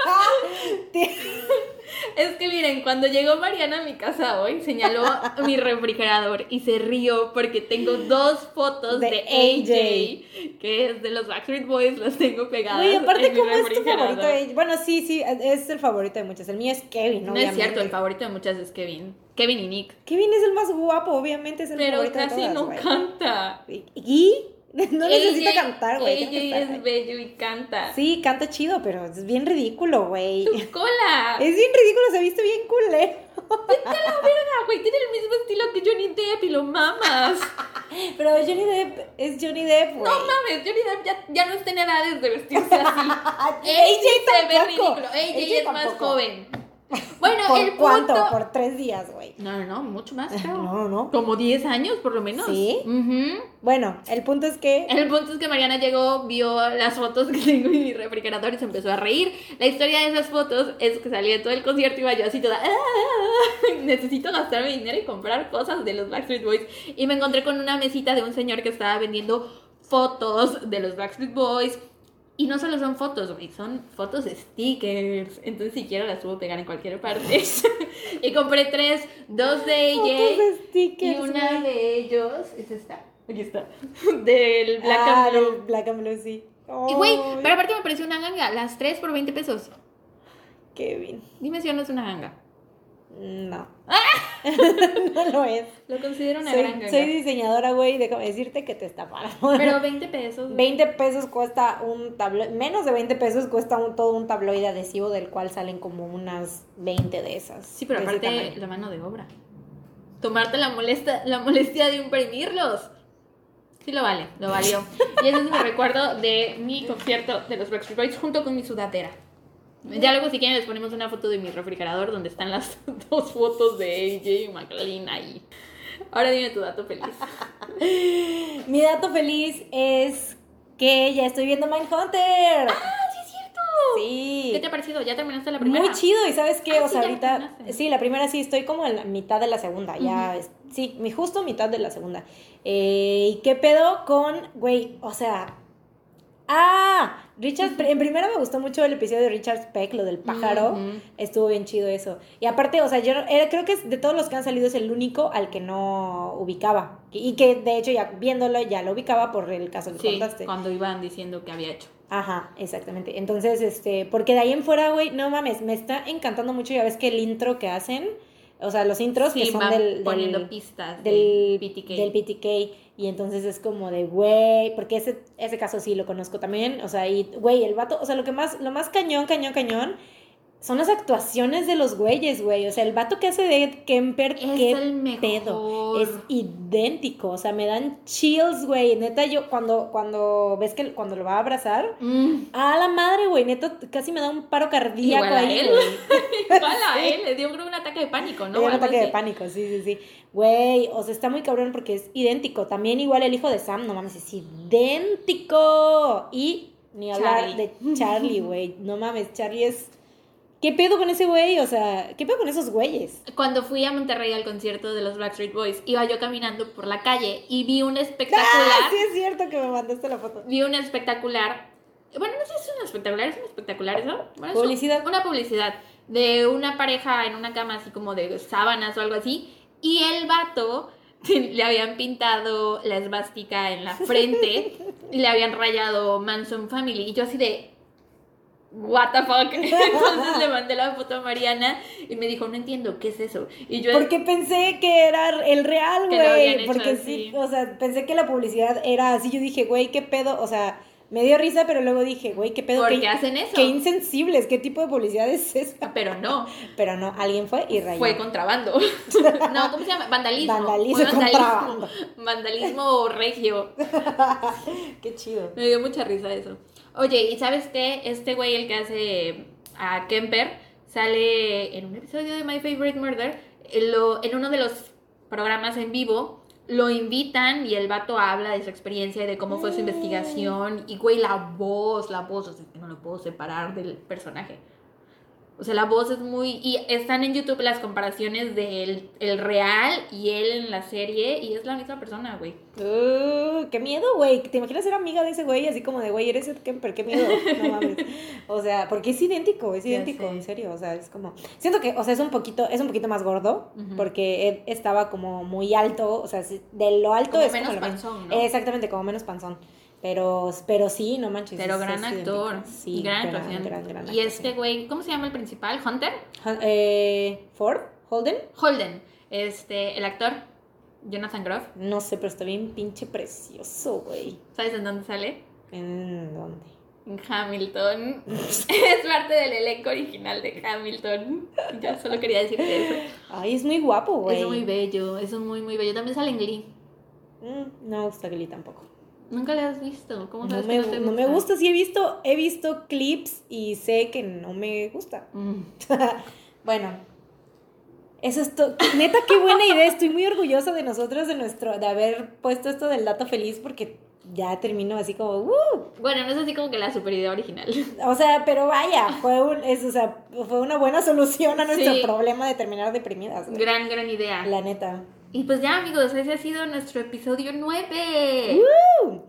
Es que miren, cuando llegó Mariana a mi casa hoy, señaló mi refrigerador y se rió porque tengo dos fotos de, De AJ, que es de los Backstreet Boys, las tengo pegadas. Güey, aparte, en mi ¿cómo es tu favorito? de- Bueno, sí, sí, es el favorito de muchos. El mío es Kevin, No obviamente. es cierto, el favorito de muchas es Kevin. Kevin y Nick. Kevin es el más guapo, obviamente es el Pero favorito de casi todas, no güey. canta. ¿Y? No necesita AJ cantar, güey. AJ es bello y canta. Sí, canta chido, pero es bien ridículo, güey. ¡Tu cola! Es bien ridículo, se viste bien culero. ¡Vete a la verga, güey! Tiene el mismo estilo que Johnny Depp y lo mamas. Pero Johnny Depp es Johnny Depp, güey. No mames, Johnny Depp ya, ya no está en edades de vestirse así. AJ AJ se ve ridículo. AJ, es más joven. Bueno, ¿Por el punto... cuánto? Por tres días, güey. No, no, no, mucho más. No, no, no. Como 10 años, por lo menos. ¿Sí? Ujú. Bueno, el punto es que El punto es que Mariana llegó, vio las fotos que tengo en mi refrigerador y se empezó a reír. La historia de esas fotos es que salí de todo el concierto y iba yo así toda. "Ah, necesito gastar mi dinero y comprar cosas de los Backstreet Boys. Y me encontré con una mesita de un señor que estaba vendiendo fotos de los Backstreet Boys. Y no solo son fotos, güey, son fotos stickers. Entonces, si quiero, las puedo pegar en cualquier parte. y compré tres: dos de de y una de ellos. Es esta. Aquí está. Del Black ah, and Blue. del Black and Blue, sí. Y güey, pero aparte me pareció una ganga. Las tres por 20 pesos. Kevin. Dime si no es una ganga. No. no lo es. Lo considero una Soy, gran ganga. soy diseñadora, güey, déjame decirte que te estafaron. Pero 20 pesos. güey. 20 pesos cuesta un tabloide, menos de 20 pesos cuesta un, todo un tabloide adhesivo del cual salen como unas 20 de esas. Sí, pero aparte la mano de obra. Tomarte la molesta, la molestia de imprimirlos. Sí lo vale, lo valió. Y ese es mi recuerdo de mi concierto de los Backstreet Boys junto con mi sudadera. Ya luego si quieren les ponemos una foto de mi refrigerador donde están las dos fotos de AJ y McLean ahí. Ahora dime tu dato feliz. Mi dato feliz es que ya estoy viendo Mindhunter. ¡Ah, sí es cierto! Sí. ¿Qué te ha parecido? ¿Ya terminaste la primera? Muy chido, y sabes qué, Ah, o sí, sea, ya ahorita, terminaste. sí, la primera sí, estoy como en la mitad de la segunda, ya, sí, justo mitad de la segunda. Eh, ¿Y qué pedo con, güey, o sea, ah, Richard, en primera me gustó mucho el episodio de Richard Speck, lo del pájaro, estuvo bien chido eso. Y aparte, o sea, yo era- creo que de todos los que han salido es el único al que no ubicaba, y que de hecho ya viéndolo ya lo ubicaba por el caso que Sí, contaste. cuando iban diciendo que había hecho. Ajá, exactamente. Entonces, este, porque de ahí en fuera, güey, no mames, me está encantando mucho. Ya ves que el intro que hacen, O sea, los intros que son del, del- poniendo pistas del del PTK. del PTK y entonces es como de güey, porque ese ese caso sí lo conozco también, o sea, y güey, el vato, o sea, lo que más lo más cañón, cañón, cañón son las actuaciones de los güeyes, güey, o sea, el vato que hace de Ed Kemper, Es qué el mejor. pedo, es idéntico, o sea, me dan chills, güey, neta yo cuando cuando ves que cuando lo va a abrazar, Mm, a la madre, güey, neta casi me da un paro cardíaco Igual a ahí, él. Igual a él, le dio creo, un ataque de pánico, ¿no? Le dio un ataque de pánico, sí, sí, sí. Güey, o sea, está muy cabrón porque es idéntico. También igual el hijo de Sam, no mames, es idéntico. Y ni hablar Charlie. de Charlie, güey. No mames, Charlie es... ¿Qué pedo con ese güey? O sea, ¿qué pedo con esos güeyes? Cuando fui a Monterrey al concierto de los Backstreet Boys, iba yo caminando por la calle y vi un espectacular. Ah, sí es cierto que me mandaste la foto. Vi un espectacular. Bueno, no sé si es un espectacular, es un espectacular eso. Bueno, es un- Publicidad. una publicidad de una pareja en una cama así como de sábanas o algo así. Y el vato le habían pintado la esvástica en la frente y le habían rayado Manson Family. Y yo así de. What the fuck? Entonces le mandé la foto a Mariana y me dijo, no entiendo, ¿qué es eso? Y yo Porque pensé que era el real, güey. Porque sí, o sea, pensé que la publicidad era así. Yo dije, güey, ¿qué pedo? O sea, me dio risa, pero luego dije, güey, ¿qué pedo? ¿Por ¿Qué, hacen eso? qué insensibles, ¿qué tipo de publicidad es esta? Pero no, Pero no, alguien fue y rayó. fue contrabando. No, ¿cómo se llama? Vandalismo. Vandalismo, Fue contrabando. Vandalismo regio. Qué chido. Me dio mucha risa eso. Oye, ¿y sabes qué? Este güey, el que hace a Kemper, sale en un episodio de My Favorite Murder, en, lo, en uno de los programas en vivo, lo invitan y el vato habla de su experiencia y de cómo fue su Mm. investigación. Y güey, la voz, la voz, o sea, que no lo puedo separar del personaje. O sea, la voz es muy... Y están en YouTube las comparaciones del el real y él en la serie y es la misma persona, güey. Uh, qué miedo, güey. ¿Te imaginas ser amiga de ese güey? Así como de, güey, eres Ed Kemper, qué miedo. No mames. O sea, porque es idéntico, es idéntico, en serio. O sea, es como. Siento que, o sea, es un poquito, es un poquito más gordo, porque Ed estaba como muy alto. O sea, de lo alto Como es menos como lo panzón, ¿no? Exactamente, como menos panzón. Pero, pero sí, no manches. Pero gran actor. Sí, gran, gran, actuación. gran, gran y este güey, ¿cómo se llama el principal? ¿Hunter? Eh, ¿Ford? ¿Holden? Holden. Este, el actor, Jonathan Groff. No sé, pero está bien pinche precioso, güey. ¿Sabes en dónde sale? ¿En dónde? En Hamilton. es parte del elenco original de Hamilton. Ya solo quería decirte eso. Ay, es muy guapo, güey. Es muy bello, es muy, muy bello. También sale en Glee. Mm, no me gusta Glee tampoco. Nunca lo has visto. ¿Cómo No sabes me, que no te no me gusta, sí he visto, he visto clips y sé que no me gusta. Mm. Bueno, eso es todo. Neta, qué buena idea. Estoy muy orgullosa de nosotros, de nuestro, de haber puesto esto del dato feliz, porque ya termino así como, ¡uh! Bueno, no es así como que la super idea original. O sea, pero vaya, fue un, es, o sea, fue una buena solución a nuestro Sí. problema de terminar deprimidas. güey. gran, gran idea. La neta. Y pues ya, amigos, ese ha sido nuestro episodio 9. ¡Uh!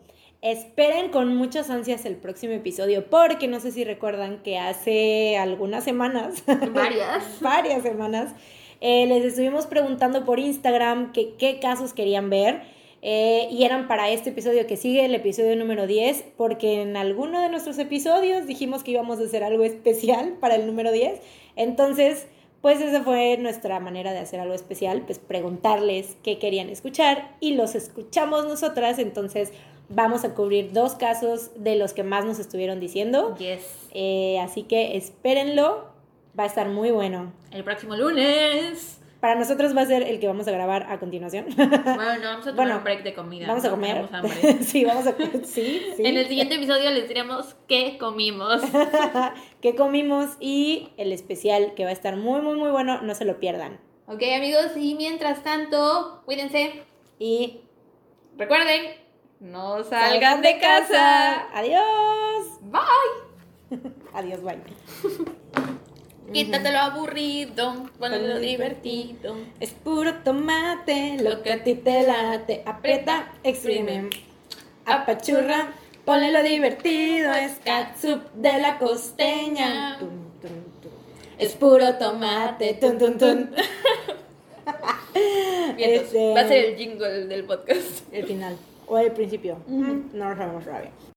Esperen con muchas ansias el próximo episodio, porque no sé si recuerdan que hace algunas semanas, Varias. varias semanas, eh, les estuvimos preguntando por Instagram que qué casos querían ver. eh, y eran para este episodio que sigue, el episodio número 10, porque en alguno de nuestros episodios dijimos que íbamos a hacer algo especial para el número 10. Entonces, pues esa fue nuestra manera de hacer algo especial, pues preguntarles qué querían escuchar y los escuchamos nosotras. Entonces, vamos a cubrir dos casos de los que más nos estuvieron diciendo. Yes. Eh, así que espérenlo, va a estar muy bueno. El próximo lunes. Para nosotros va a ser el que vamos a grabar a continuación. Bueno, no, vamos a tomar Bueno, un break de comida. vamos a comer. hambre. sí, vamos a comer. Sí, sí. En el siguiente episodio les diremos qué comimos. que comimos y el especial que va a estar muy, muy, muy bueno. No se lo pierdan. ok, amigos, y mientras tanto, cuídense. Y Recuerden, no salgan de casa. Adiós. Bye. Adiós, bye. Quítate lo aburrido, ponle lo divertido. Es puro tomate, lo que a ti te late. Aprieta, exprime, apachurra, ponle lo divertido. Es catsup de la costeña. Tum, tum, tum. Es puro tomate. Tun, tun, tun. Vientos. Este- Va a ser el jingle del podcast. El final. O el principio. No lo sabemos todavía.